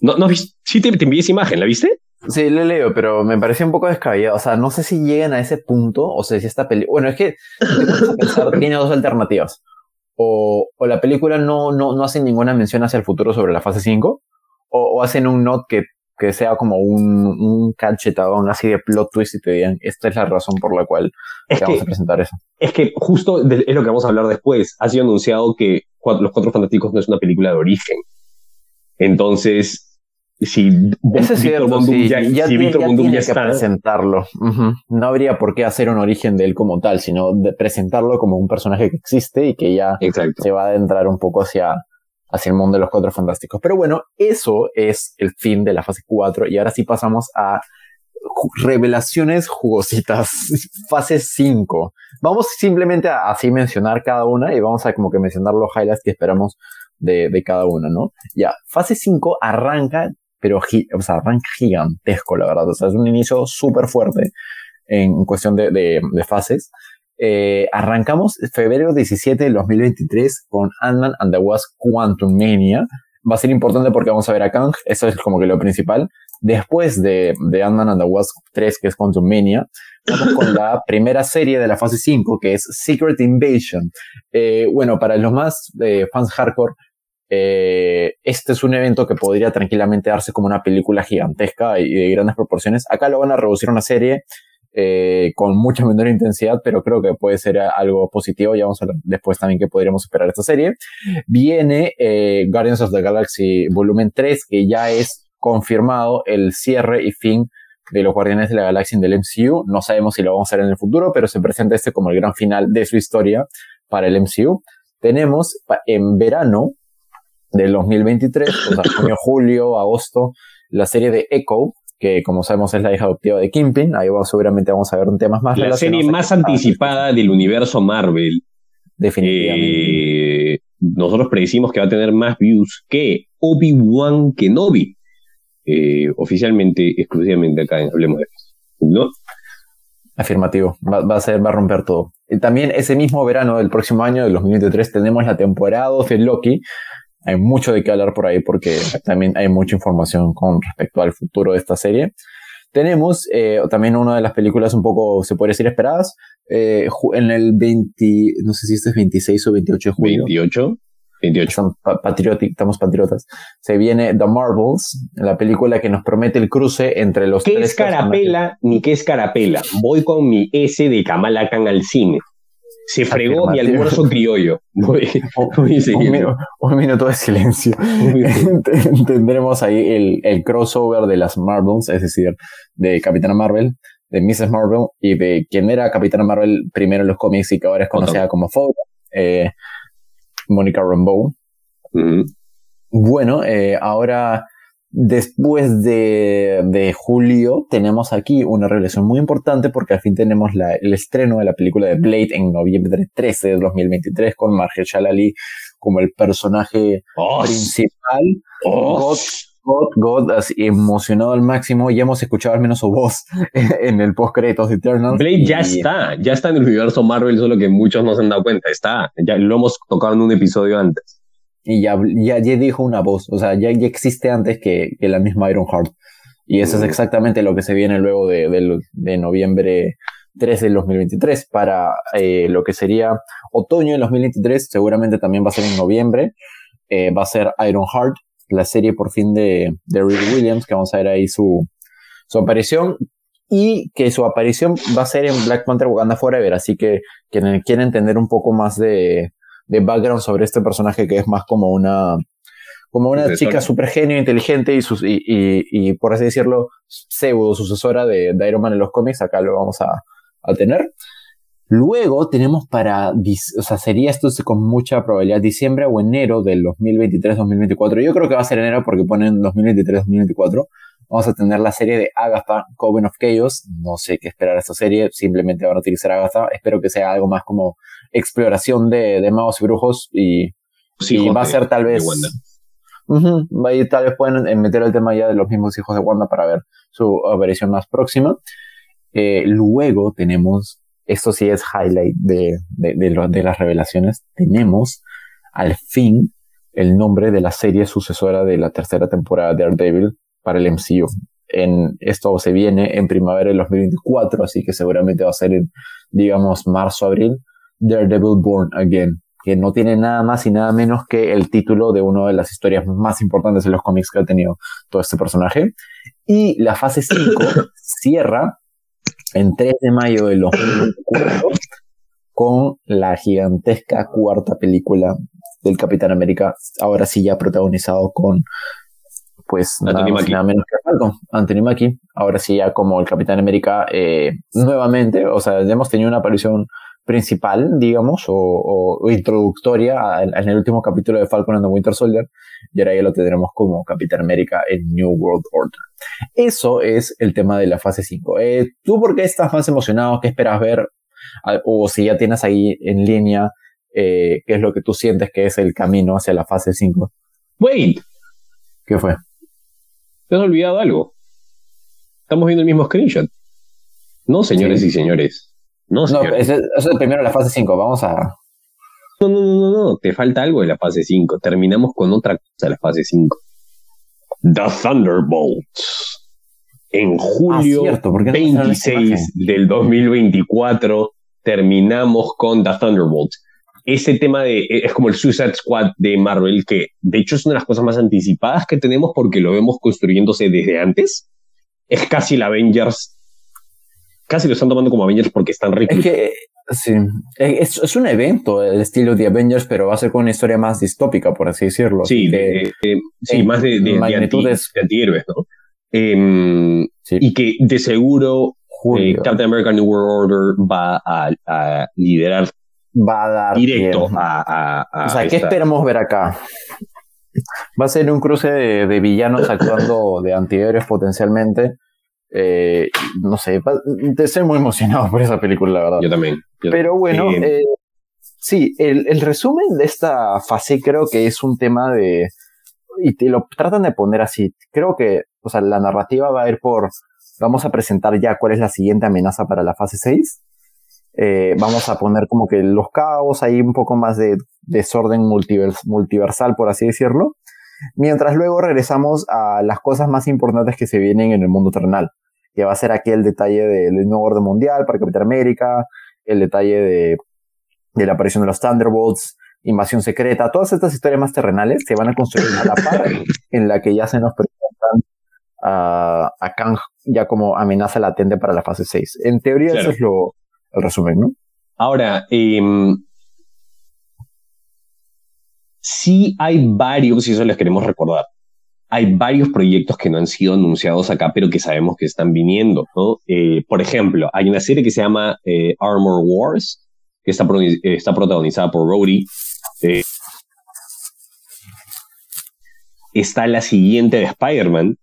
no, no, sí te, te envié esa imagen, ¿la viste? Sí, le leo, pero me pareció un poco descabellado. O sea, no sé si llegan a ese punto, o sea, si esta película... Bueno, es que pensar, tiene dos alternativas. O, o la película no, no, no hace ninguna mención hacia el futuro sobre la fase 5, o, o hacen un note que, que sea como un, un cachetadón así de plot twist y te digan, esta es la razón por la cual vamos a presentar eso. Es que justo es lo que vamos a hablar después. Ha sido anunciado que Los Cuatro Fantásticos no es una película de origen Entonces, si Eso es cierto, sí. ya, ya, si tiene- Víctor ya tiene ya que está, presentarlo. No habría por qué hacer un origen de él como tal, sino de presentarlo como un personaje que existe y que ya exacto. se va a adentrar un poco hacia, hacia el mundo de los cuatro fantásticos. Pero bueno, eso es el fin de la fase 4 y ahora sí pasamos a revelaciones jugositas. fase 5. Vamos simplemente a así mencionar cada una y vamos a como que mencionar los highlights que esperamos de, de cada una, ¿no? Ya, fase 5 arranca, pero o sea, arranca gigantesco, la verdad. O sea, es un inicio súper fuerte en cuestión de, de- de fases. Eh, arrancamos febrero 17 del 2023 con Ant-Man and the Wasp Quantum Mania. Va a ser importante porque vamos a ver a Kang, eso es como que lo principal. Después de, de Ant-Man and the Wasp 3, que es Quantum Mania, vamos con la primera serie de la fase 5, que es Secret Invasion. Eh, bueno, para los más eh, fans hardcore, eh, este es un evento que podría tranquilamente darse como una película gigantesca y de grandes proporciones. Acá lo van a reducir a una serie eh, con mucha menor intensidad, pero creo que puede ser algo positivo. Ya vamos a hablar después también que podríamos esperar esta serie. Viene eh, Guardians of the Galaxy Volumen 3, que ya es confirmado el cierre y fin de los Guardianes de la Galaxia del MCU. No sabemos si lo vamos a hacer en el futuro, pero se presenta este como el gran final de su historia para el MCU. Tenemos en verano del 2023, o sea, junio, julio, agosto, la serie de Echo, que como sabemos es la hija adoptiva de Kingpin. Ahí vamos, seguramente vamos a ver temas más La serie más anticipada del universo Marvel. Definitivamente. Eh, nosotros predecimos que va a tener más views que Obi-Wan Kenobi. Eh, oficialmente, exclusivamente acá en Hablemos de Esto. ¿No? Afirmativo. Va, va a ser, va a romper todo. Y también ese mismo verano del próximo año, del 2023, tenemos la temporada 2 de Loki. Hay mucho de qué hablar por ahí porque también hay mucha información con respecto al futuro de esta serie. Tenemos eh, también una de las películas un poco, se puede decir, esperadas. eh, en el 20, no sé si este es 26 o 28 de julio. 28. 28. Son pa- patrioti- estamos patriotas. Se viene The Marvels, la película que nos promete el cruce entre los ¿Qué tres es carapela ni qué es carapela? Voy con mi S de Kamala Khan al cine. Se fregó mi almuerzo criollo. Voy, voy personajes. Un, siguiendo. minu- un minuto de silencio. Tendremos ahí el, el crossover de las Marvels, es decir, de Capitana Marvel, de Mrs. Marvel y de quien era Capitana Marvel primero en los cómics y que ahora es conocida como Fogg, eh, Mónica Rambeau. Bueno, eh, ahora después de, de julio tenemos aquí una revelación muy importante porque al fin tenemos la- el estreno de la película de Blade en noviembre 13 de 2023 con Mahershala Ali como el personaje Oh, principal. oh. God, God, God, así, emocionado al máximo. Ya hemos escuchado al menos su voz en el post créditos de Eternal. Blade ya está, ya está en el universo Marvel, solo que muchos no se han dado cuenta. Está, ya lo hemos tocado en un episodio antes. Y ya, ya, ya dijo una voz, o sea, ya, ya existe antes que, que la misma Iron Heart. Y eso es Mm. exactamente lo que se viene luego de, del- de noviembre 13 del 2023 para eh, lo que sería otoño del 2023, seguramente también va a ser en noviembre, eh, va a ser Iron Heart, la serie por fin de, de Reed Williams, que vamos a ver ahí su, su aparición. Y que su aparición va a ser en Black Panther Wakanda Forever, así que quien quiere entender un poco más de, de background sobre este personaje que es más como una como una chica super genio, inteligente y, sus, y, y, y, por así decirlo, pseudo sucesora de, de Iron Man en los cómics, acá lo vamos a, a tener. Luego tenemos para, o sea, sería esto con mucha probabilidad diciembre o enero del 2023-2024. Yo creo que va a ser enero porque ponen 2023-2024. Vamos a tener la serie de Agatha, Coven of Chaos. No sé qué esperar de esta serie, simplemente van a utilizar Agatha. Espero que sea algo más como exploración de, de magos y brujos y, Sí, y hijos va a ser tal vez. A ir- tal vez pueden meter el tema ya de los mismos hijos de Wanda para ver su aparición más próxima. Eh, luego tenemos, esto sí es highlight de, de, de lo- de las revelaciones, tenemos al fin el nombre de la serie sucesora de la tercera temporada de Daredevil para el MCU. En, esto se viene en primavera del 2024, así que seguramente va a ser en, digamos, marzo, abril, Daredevil Born Again, que no tiene nada más y nada menos que el título de una de las historias más importantes de los cómics que ha tenido todo este personaje. Y la fase 5 cierra en 3 de mayo de 2024 con la gigantesca cuarta película del Capitán América, ahora sí ya protagonizado con pues nada, nada, menos que Falcon, Anthony Mackie. Ahora sí, ya como el Capitán América eh, nuevamente, o sea, ya hemos tenido una aparición principal, digamos, o, introductoria en, el último capítulo de Falcon and the Winter Soldier, y ahora ya lo tendremos como Capitán América en New World Order. Eso es el tema de la fase 5. Eh, ¿Tú por qué estás más emocionado? ¿Qué esperas ver? Ah, o si ya tienes ahí en línea, eh, ¿qué es lo que tú sientes que es el camino hacia la fase 5? Wait. ¿Qué fue? Te has olvidado algo. Estamos viendo el mismo screenshot. No, señores y señores. No, señores. eso, es primero la fase 5. Vamos a. No, no, no, no, Te falta algo de la fase 5. Terminamos con otra cosa de la fase 5. The Thunderbolts. En julio 26 ah, del 2024 terminamos con The Thunderbolts ese tema de, e, es como el Suicide Squad de Marvel, que de hecho es una de las cosas más anticipadas que tenemos porque lo vemos construyéndose desde antes. Es casi el Avengers, casi lo están tomando como Avengers porque están ricos. Es que, sí, es, es, un evento el estilo de Avengers, pero va a ser con una historia más distópica, por así decirlo. Sí, de, sí más de, de, magnitudes. de antihéroes, ¿no? Em, y que de seguro eh, Captain America New World Order va a, a liderar va a dar. Directo a, O sea, ¿qué esperamos ver acá? Va a ser un cruce de, villanos actuando de antihéroes potencialmente. Eh, no sé, te estoy muy emocionado por esa película, la verdad. Yo también. Pero bueno, eh, sí, el, el, resumen de esta fase creo que es un tema de. Y te lo tratan de poner así. Creo que, o sea, la narrativa va a ir por. Vamos a presentar ya cuál es la siguiente amenaza para la fase 6 eh, vamos a poner como que los caos, hay un poco más de desorden multiversal, por así decirlo. Mientras luego regresamos a las cosas más importantes que se vienen en el mundo terrenal, que va a ser aquí el detalle del nuevo orden mundial para Capitán América, el detalle de, de la aparición de los Thunderbolts, invasión secreta, todas estas historias más terrenales se van a construir a la par en la que ya se nos presentan a, a Kang ya como amenaza latente para la fase 6. En teoría eso es lo, el resumen, ¿no? Ahora, eh, sí hay varios, y eso les queremos recordar, hay varios proyectos que no han sido anunciados acá, pero que sabemos que están viniendo. Eh, por ejemplo, hay una serie que se llama eh, Armor Wars, que está, está protagonizada por Rhodey. Eh, está la siguiente de Spider-Man,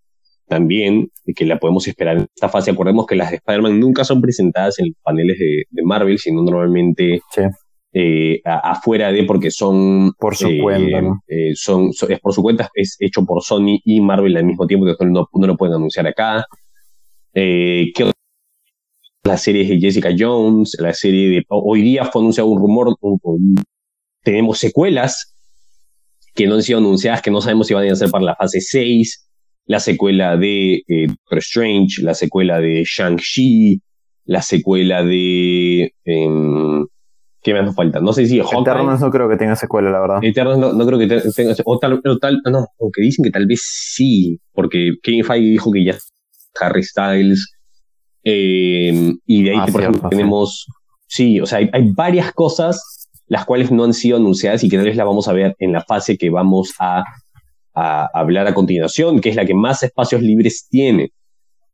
también, que la podemos esperar en esta fase. Acordemos que las de Spider-Man nunca son presentadas en los paneles de, Marvel, sino normalmente eh, afuera de, porque son... Por su cuenta, ¿no? Eh, son, es por su cuenta, es hecho por Sony y Marvel al mismo tiempo, que no, no lo pueden anunciar acá. Eh, ¿qué las series de Jessica Jones, la serie de... Hoy día fue anunciado un rumor, tenemos secuelas que no han sido anunciadas, que no sabemos si van a ser para la fase 6 la secuela de eh, Doctor Strange, la secuela de Shang-Chi, la secuela de... ¿Qué más nos falta? No sé si Eternals no creo que tenga secuela, la verdad. Eternals no, no creo que tenga o tal, o tal, no, aunque dicen que tal vez sí, porque Kevin Feige dijo que ya Harry Styles, em, y de ahí, ah, por ejemplo, tenemos, sí, o sea, hay, hay, varias cosas las cuales no han sido anunciadas y que tal vez las vamos a ver en la fase que vamos a a hablar a continuación, que es la que más espacios libres tiene.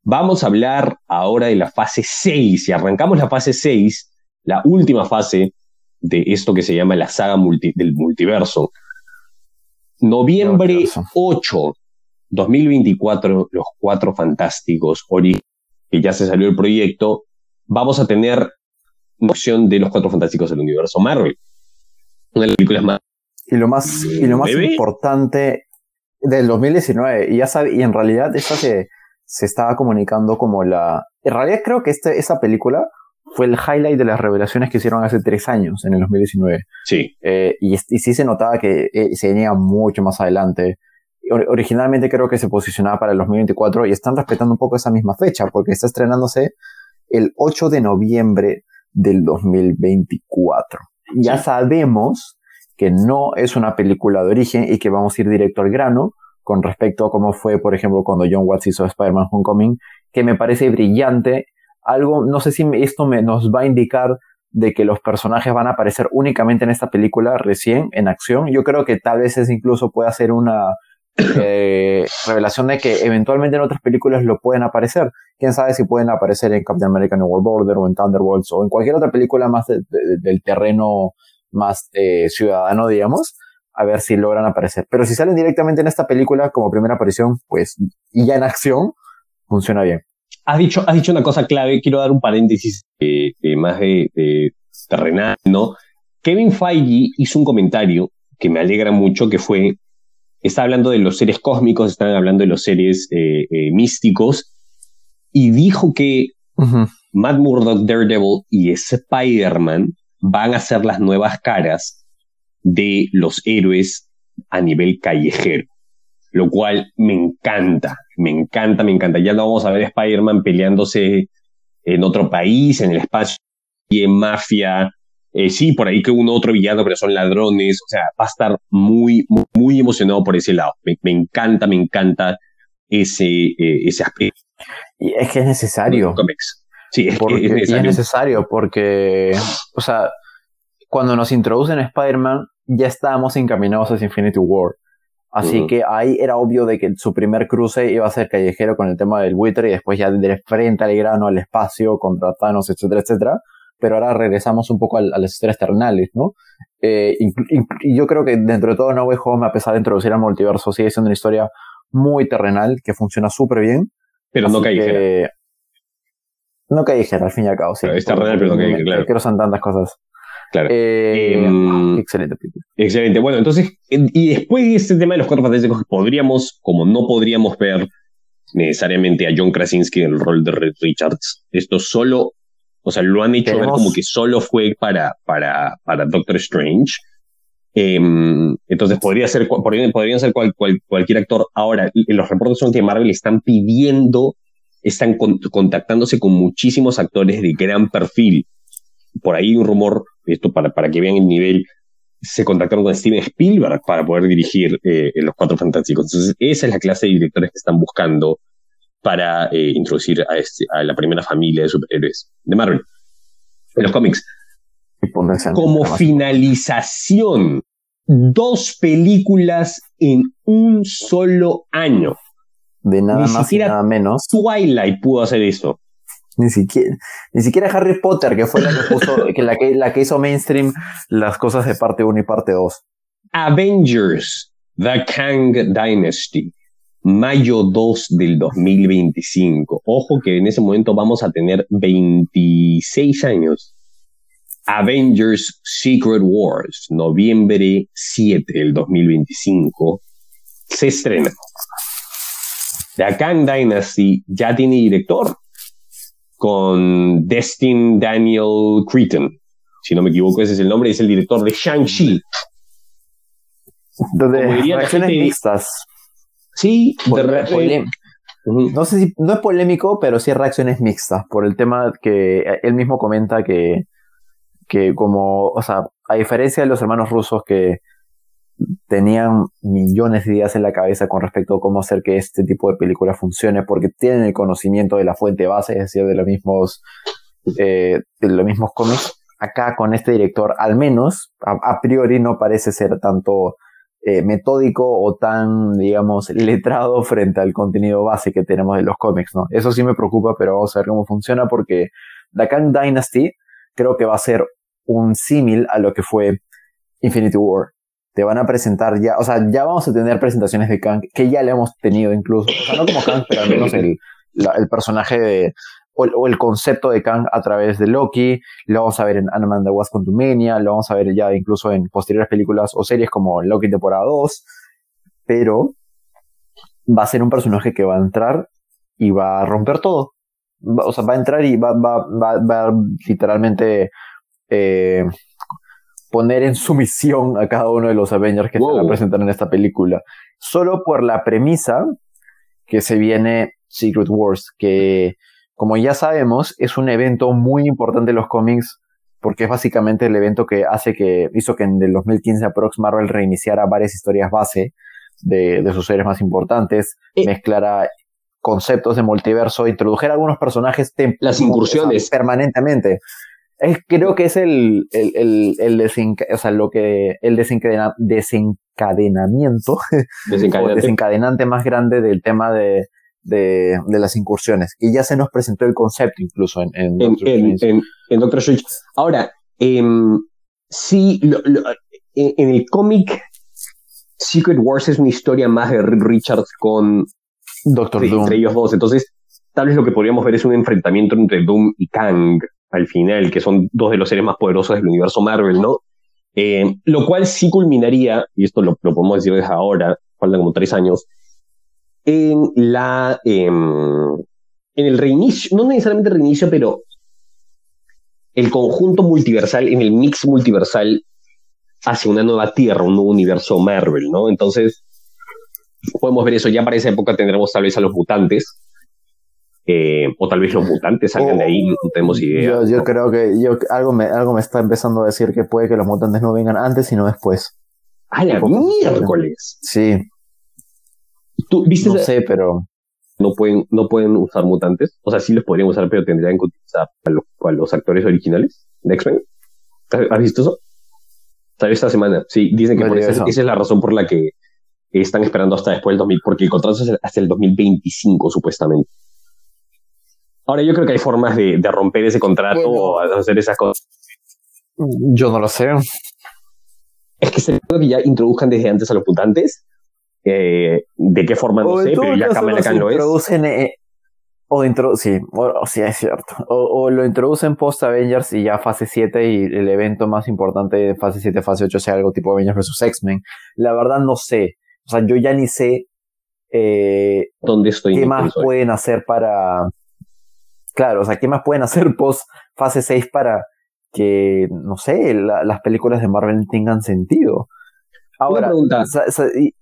Vamos a hablar ahora de la fase 6. Si arrancamos la fase 6, la última fase de esto que se llama la saga del multiverso. Noviembre 8, 2024, los cuatro fantásticos, Ori, que ya se salió el proyecto, vamos a tener una opción de los cuatro fantásticos del universo Marvel. Una de las películas más. Y lo más, y lo más importante del 2019. Y ya sabe, y en realidad esta se, se estaba comunicando como la. En realidad creo que este, esa película fue el highlight de las revelaciones que hicieron hace tres años, en el 2019. Sí. Eh, y, y, sí se notaba que eh, se venía mucho más adelante. originalmente creo que se posicionaba para el 2024 y están respetando un poco esa misma fecha, porque está estrenándose el 8 de noviembre del 2024. Ya sabemos que no es una película de origen y que vamos a ir directo al grano con respecto a cómo fue, por ejemplo, cuando John Watts hizo Spider-Man Homecoming, que me parece brillante. Algo, no sé si esto me, nos va a indicar de que los personajes van a aparecer únicamente en esta película recién, en acción. Yo creo que tal vez es incluso pueda ser una eh, revelación de que eventualmente en otras películas lo pueden aparecer. Quién sabe si pueden aparecer en Captain America New World Order o en Thunderbolts o en cualquier otra película más del terreno más eh, ciudadano, digamos, a ver si logran aparecer. Pero si salen directamente en esta película como primera aparición, pues, y ya en acción, funciona bien. Has dicho, has dicho una cosa clave, quiero dar un paréntesis eh, más de, terrenal, ¿no? Kevin Feige hizo un comentario que me alegra mucho, que fue, está hablando de los seres cósmicos, están hablando de los seres eh, eh, místicos, y dijo que Matt Murdock, Daredevil y Spider-Man van a ser las nuevas caras de los héroes a nivel callejero, lo cual me encanta, me encanta, me encanta. Ya no vamos a ver Spider-Man peleándose en otro país, en el espacio, y en mafia, eh, sí, por ahí que uno otro villano, pero son ladrones. O sea, va a estar muy, muy, emocionado por ese lado. Me, encanta, me encanta ese, eh, ese aspecto. Y es que es necesario. Sí, es, es necesario. es necesario porque, o sea, cuando nos introducen a Spider-Man, ya estábamos encaminados hacia Infinity War. Así que ahí era obvio de que su primer cruce iba a ser callejero con el tema del buitre y después ya de frente al grano, al espacio, contra Thanos, etcétera, etcétera pero ahora regresamos un poco a, las historias terrenales, ¿no? Eh, y yo creo que dentro de todo No Way Home, a pesar de introducir al multiverso, sigue siendo una historia muy terrenal, que funciona súper bien. Pero no callejera. no callejera, al fin y al cabo, sí. es terrenal, pero no callejera, claro. Quiero son tantas cosas. Claro. Eh, em, excelente Excelente. Bueno, entonces, y después de este tema de los cuatro fantásticos, podríamos, como no podríamos ver necesariamente a John Krasinski en el rol de Red Richards, esto solo o sea, lo han hecho ver como que solo fue para, para, para Doctor Strange. Em, entonces podría ser, podrían ser cualquier actor. Ahora, los reportes son que Marvel están pidiendo, están contactándose con muchísimos actores de gran perfil. Por ahí un rumor, esto para, para que vean el nivel, se contactaron con Steven Spielberg para poder dirigir eh, Los Cuatro Fantásticos. Entonces, esa es la clase de directores que están buscando para eh, introducir a, este, a la primera familia de superhéroes de Marvel, en los cómics. Como finalización, dos películas en un solo año. De nada más y nada menos. Twilight pudo hacer eso. Ni siquiera, ni siquiera Harry Potter, que fue la que, puso, que, la, que, la que hizo mainstream las cosas de parte 1 y parte 2. Avengers, The Kang Dynasty mayo 2 del 2025. Ojo que en ese momento vamos a tener 26 años. Avengers Secret Wars, noviembre 7 del 2025, se estrena. The Kang Dynasty ya tiene director con Destin Daniel Creighton. Si no me equivoco, ese es el nombre, es el director de Shang-Chi. Donde reacciones mixtas. Sí, No sé si no es polémico, pero sí hay reacciones mixtas por el tema que él mismo comenta que, que como, o sea, a diferencia de los hermanos rusos que tenían millones de ideas en la cabeza con respecto a cómo hacer que este tipo de película funcione, porque tienen el conocimiento de la fuente base, es decir, de los mismos, eh, de los mismos cómics. Acá con este director, al menos, a priori no parece ser tanto eh, metódico o tan, digamos, letrado frente al contenido base que tenemos de los cómics, ¿no? Eso sí me preocupa, pero vamos a ver cómo funciona porque The Kang Dynasty creo que va a ser un símil a lo que fue Infinity War. Te van a presentar ya, o sea, ya vamos a tener presentaciones de Kang, que ya le hemos tenido incluso, o sea, no como Kang, pero al menos el, el personaje de, o, el concepto de Kang a través de Loki, lo vamos a ver en Ant-Man The Wasp lo vamos a ver ya incluso en posteriores películas o series como Loki temporada 2, pero va a ser un personaje que va a entrar y va a romper todo. o sea, va a entrar y va, va, va, va literalmente eh, poner en sumisión a cada uno de los Avengers que se van a presentar en esta película. Solo por la premisa que se viene Secret Wars, que como ya sabemos, es un evento muy importante en los cómics porque es básicamente el evento que hace que hizo que en el 2015 aprox Marvel reiniciara varias historias base de, sus series más importantes, mezclara conceptos de multiverso, introdujera algunos personajes las incursiones permanentemente. Es, creo que es el, el, el, el o sea, lo que, el desencadena, desencadenamiento, o desencadenante más grande del tema de, de, de, las incursiones. Y ya se nos presentó el concepto incluso en, en, Doctor, en, en, Doctor Strange. Ahora, eh, sí, en, el cómic Secret Wars es una historia más de Richards con Doctor Doom. entre ellos dos. Entonces, tal vez lo que podríamos ver es un enfrentamiento entre Doom y Kang al final, que son dos de los seres más poderosos del universo Marvel, ¿no? Eh, lo cual sí culminaría, y esto lo, podemos decir ahora, faltan como tres años, en la em, en el reinicio, no necesariamente reinicio, pero el conjunto multiversal, en el mix multiversal hacia una nueva tierra, un nuevo universo Marvel, ¿no? Entonces, podemos ver eso. Ya para esa época tendremos tal vez a los mutantes, eh, o tal vez los mutantes salgan de ahí, no tenemos idea. Yo, creo que yo, algo, me, algo me está empezando a decir que puede que los mutantes no vengan antes, sino después. ¡Ah, la miércoles! Sí. ¿Tú viste? No sé, pero. No pueden, no pueden usar mutantes. O sea, sí los podrían usar, pero tendrían que utilizar a los, actores originales de X-Men. ¿Has visto eso? Salió esta semana. Sí, dicen que por esa, es la razón por la que están esperando hasta después del 2000, porque el contrato es hasta el 2025, supuestamente. Ahora yo creo que hay formas de, romper ese contrato o hacer esas cosas. Yo no lo sé. Es que se que ya introduzcan desde antes a los mutantes. Eh, de qué forma no sé, pero ya Kamala Khan lo introducen, eh, o intro sí, o, sí, es cierto. O, lo introducen post Avengers y ya fase 7 y el evento más importante de fase 7, fase 8 sea algo tipo Avengers vs. X-Men. La verdad no sé. O sea, yo ya ni sé eh, ¿Dónde estoy qué más pueden hacer para claro, o sea, ¿qué más pueden hacer post fase 6 para que, no sé, las películas de Marvel tengan sentido? Ahora, pregunta. sí.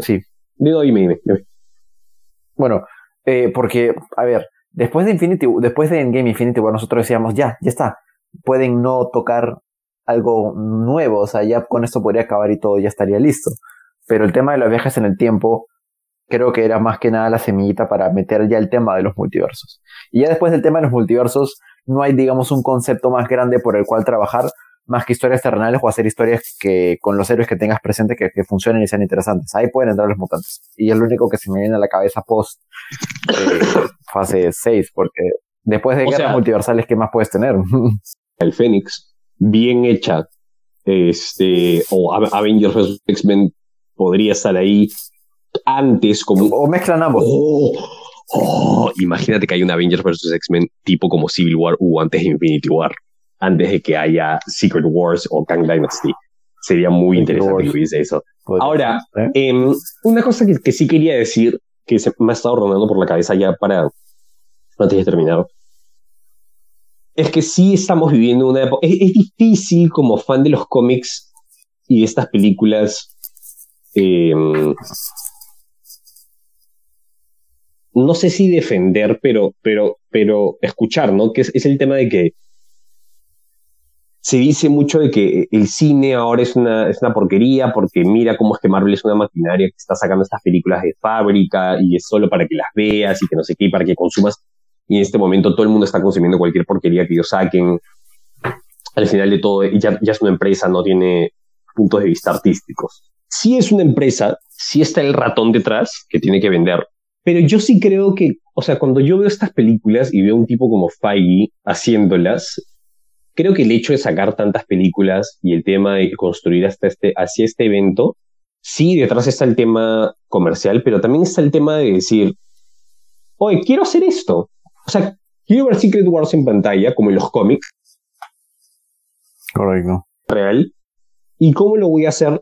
sí. Digo, dime, dime, dime. Bueno, eh, porque, a ver, después de Infinity, después de Endgame Infinity bueno, nosotros decíamos, ya, ya está. Pueden no tocar algo nuevo, o sea, ya con esto podría acabar y todo ya estaría listo. Pero el tema de los viajes en el tiempo creo que era más que nada la semillita para meter ya el tema de los multiversos. Y ya después del tema de los multiversos, no hay, digamos, un concepto más grande por el cual trabajar, más que historias terrenales o hacer historias que con los héroes que tengas presente que, funcionen y sean interesantes. Ahí pueden entrar los mutantes. Y es lo único que se me viene a la cabeza post eh, fase 6, porque después de guerras multiversales, ¿qué más puedes tener? el Fénix, bien hecha, este, o Avengers vs. X-Men podría estar ahí antes como... O mezclan ambos. Oh, oh, imagínate que hay un Avengers vs. X-Men tipo como Civil War o antes de Infinity War, antes de que haya Secret Wars o Kang Dynasty. Sería muy interesante que hubiese eso. Ahora, ¿eh? em, una cosa que, sí quería decir, que se me ha estado rondando por la cabeza ya para, antes de terminar, es que sí estamos viviendo una época, es, difícil como fan de los cómics y de estas películas eh, no sé si defender, pero, pero, pero escuchar, ¿no? Que es, el tema de que se dice mucho de que el cine ahora es una, es una porquería porque mira cómo es que Marvel es una maquinaria que está sacando estas películas de fábrica y es solo para que las veas y que no sé qué, para que consumas. Y en este momento todo el mundo está consumiendo cualquier porquería que ellos saquen. Al final de todo, ya, ya es una empresa, no tiene puntos de vista artísticos. Si es una empresa, si está el ratón detrás que tiene que vender, pero yo sí creo que, o sea, cuando yo veo estas películas y veo un tipo como Feige haciéndolas, creo que el hecho de sacar tantas películas y el tema de construir hasta este, hacia este evento, sí, detrás está el tema comercial, pero también está el tema de decir, oye, quiero hacer esto. O sea, quiero ver Secret Wars en pantalla, como en los cómics. Correcto. Real. ¿Y cómo lo voy a hacer?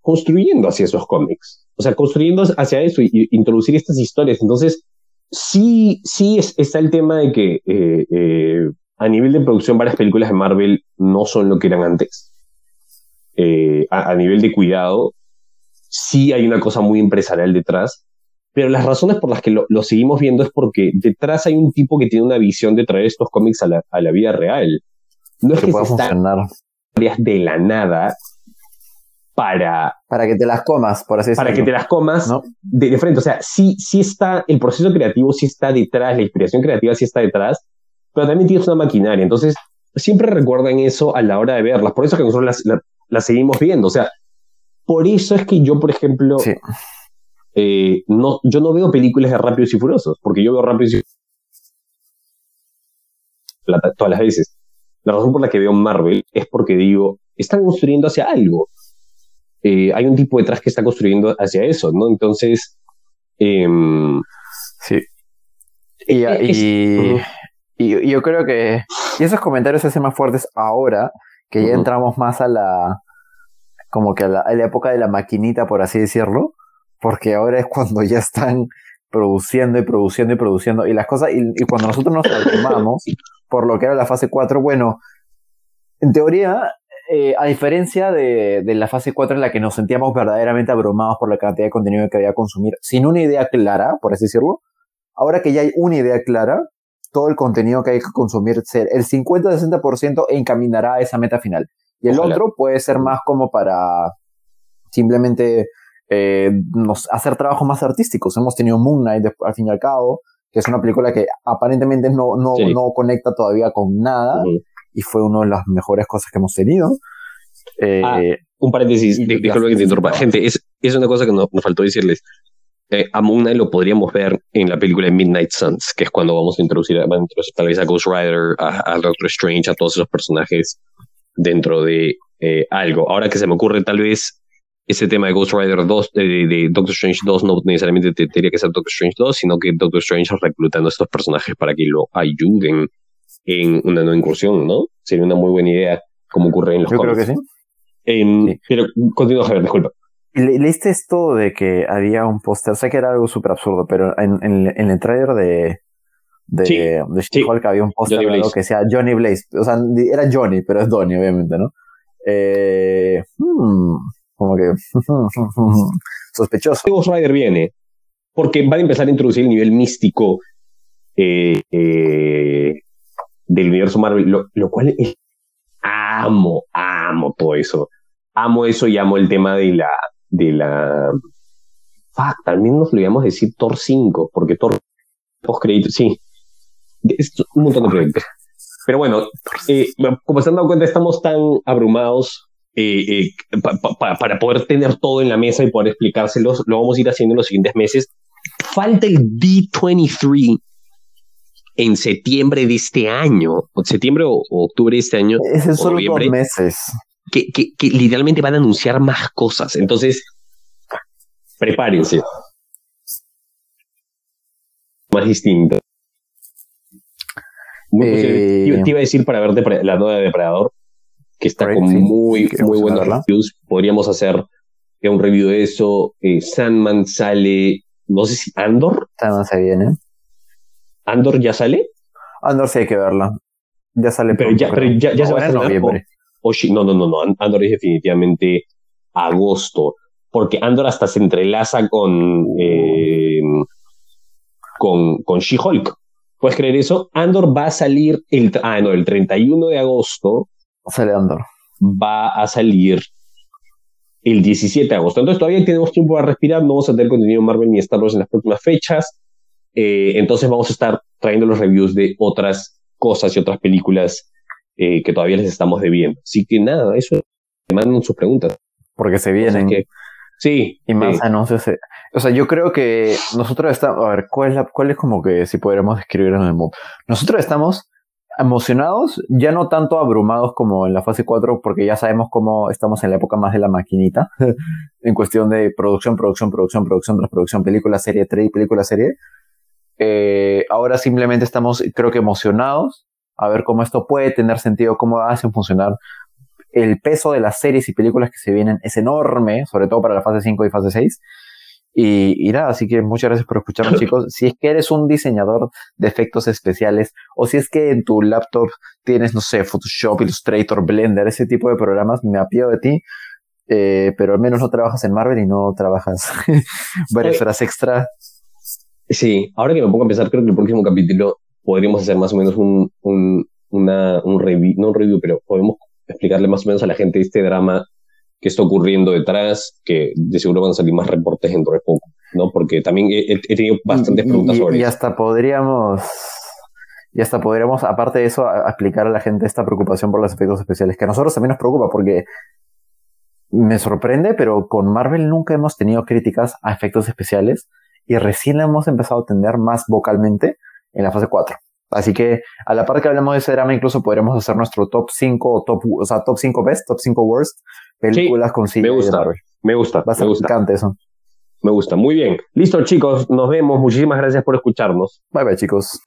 Construyendo hacia esos cómics o sea, construyendo hacia eso y, introducir estas historias. Entonces, sí, sí está el tema de que eh, eh, a nivel de producción varias películas de Marvel no son lo que eran antes. Eh, a, nivel de cuidado, sí hay una cosa muy empresarial detrás, pero las razones por las que lo, seguimos viendo es porque detrás hay un tipo que tiene una visión de traer estos cómics a la, vida real. No es que, se están de la nada para... Para que te las comas, por así decirlo. Para que te las comas de, frente. O sea, sí, sí está, el proceso creativo sí está detrás, la inspiración creativa sí está detrás, pero también tienes una maquinaria. Entonces, siempre recuerdan eso a la hora de verlas. Por eso que nosotros las, las, seguimos viendo. O sea, por eso es que yo, por ejemplo, eh, no, yo no veo películas de Rápidos y Furiosos, porque yo veo Rápidos y Furiosos todas las veces. La razón por la que veo Marvel es porque digo, están construyendo hacia algo. Eh, hay un tipo detrás que está construyendo hacia eso, ¿no? Entonces, em, sí. Y, y, y, yo creo que y esos comentarios se hacen más fuertes ahora que ya entramos más a la como que a la, época de la maquinita, por así decirlo, porque ahora es cuando ya están produciendo y produciendo y produciendo y las cosas, y, cuando nosotros nos abrumamos por lo que era la fase 4, bueno, en teoría, eh, a diferencia de, de, la fase 4 en la que nos sentíamos verdaderamente abrumados por la cantidad de contenido que había que consumir, sin una idea clara, por así decirlo, ahora que ya hay una idea clara, todo el contenido que hay que consumir, el 50-60% encaminará a esa meta final. Y el otro puede ser más como para simplemente eh, nos, hacer trabajos más artísticos. Hemos tenido Moon Knight al fin y al cabo, que es una película que aparentemente no, no, no conecta todavía con nada y fue una de las mejores cosas que hemos tenido. Ah, eh, un paréntesis, disculpe que te interrumpa. Gente, es, es una cosa que nos faltó decirles eh, a Moon Knight lo podríamos ver en la película Midnight Suns, que es cuando vamos a introducir, a, tal vez a Ghost Rider, a, Doctor Strange, a todos esos personajes dentro de eh, algo. Ahora que se me ocurre, tal vez ese tema de Ghost Rider 2, de, Doctor Strange 2, no necesariamente tendría que ser Doctor Strange 2, sino que Doctor Strange reclutando a estos personajes para que lo ayuden en una nueva incursión, ¿no? Sería una muy buena idea, como ocurre en los Yo creo que sí. Pero continúa, Javier, disculpa. Le, ¿Leíste esto de que había un póster? Sé que era algo súper absurdo, pero en, en, el trailer de, de, de She-Hulk había un póster que decía Johnny Blaze. O sea, era Johnny, pero es Donnie, obviamente, ¿no? Eh, hmm, como que sospechoso. Ghost Rider viene porque van a empezar a introducir el nivel místico eh, eh, del universo Marvel, lo, lo cual es, amo, amo todo eso. Amo eso y amo el tema de la, de la... Fuck, también nos lo íbamos a decir Thor 5, porque Thor post créditos, sí. Es un montón de proyectos. Pero bueno, eh, como se han dado cuenta, estamos tan abrumados eh, eh, para poder tener todo en la mesa y poder explicárselos. Lo vamos a ir haciendo en los siguientes meses. Falta el D23 en septiembre de este año, septiembre o, octubre de este año. Es solo dos meses que, que, literalmente van a anunciar más cosas. Entonces, prepárense. Más distinto. Eh, te iba a decir para ver la nueva de Depredador, que está con muy, muy buenos reviews. Podríamos hacer un review de eso. Eh, Sandman sale, no sé si Andor. Sandman se viene. ¿Andor ya sale? Andor sí hay que verla. Ya sale. Pero ya, pero ya, ya se va a noviembre no, no, no, no, Andor es definitivamente agosto, porque Andor hasta se entrelaza con, eh, con, con She-Hulk. ¿Puedes creer eso? Andor va a salir el, ah, no, el 31 de agosto. Sale Andor. Va a salir el 17 de agosto. Entonces todavía tenemos tiempo para respirar, no vamos a tener contenido Marvel ni Star Wars en las próximas fechas. Eh, entonces vamos a estar trayendo los reviews de otras cosas y otras películas eh, que todavía les estamos debiendo. Así que nada, eso, me mandan sus preguntas. Porque se vienen. sí. Y más anuncios. Eh, o sea, yo creo que nosotros estamos, a ver, ¿cuál es, la, cuál es como que si podríamos describir en el mood? Nosotros estamos emocionados, ya no tanto abrumados como en la fase 4, porque ya sabemos cómo estamos en la época más de la maquinita, en cuestión de producción, producción, producción, producción tras producción, película, serie, tres película, serie. Eh, ahora simplemente estamos, creo que emocionados, a ver cómo esto puede tener sentido, cómo hacen funcionar. El peso de las series y películas que se vienen es enorme, sobre todo para la fase 5 y fase 6. Y, nada, así que muchas gracias por escucharnos, chicos. Si es que eres un diseñador de efectos especiales, o si es que en tu laptop tienes, no sé, Photoshop, Illustrator, Blender, ese tipo de programas, me apío de ti. Eh, pero al menos no trabajas en Marvel y no trabajas varias horas extra. Sí, ahora que me pongo a pensar, creo que el próximo capítulo podríamos hacer más o menos un, un, una, un review, no un review, pero podemos explicarle más o menos a la gente este drama que está ocurriendo detrás, que de seguro van a salir más reportes dentro de poco, ¿no? Porque también he, tenido bastantes preguntas sobre eso. Y hasta podríamos Y hasta podríamos, aparte de eso, explicar a la gente esta preocupación por los efectos especiales, que a nosotros también nos preocupa porque me sorprende, pero con Marvel nunca hemos tenido críticas a efectos especiales y recién la hemos empezado a tener más vocalmente en la fase 4. Así que a la par que hablamos de ese drama, incluso podremos hacer nuestro top 5 o top, o sea, top 5 best, top 5 worst películas con Me gusta, me gusta. Va a ser me eso. Me gusta. Muy bien. Listo, chicos. Nos vemos. Muchísimas gracias por escucharnos. Bye, bye, chicos.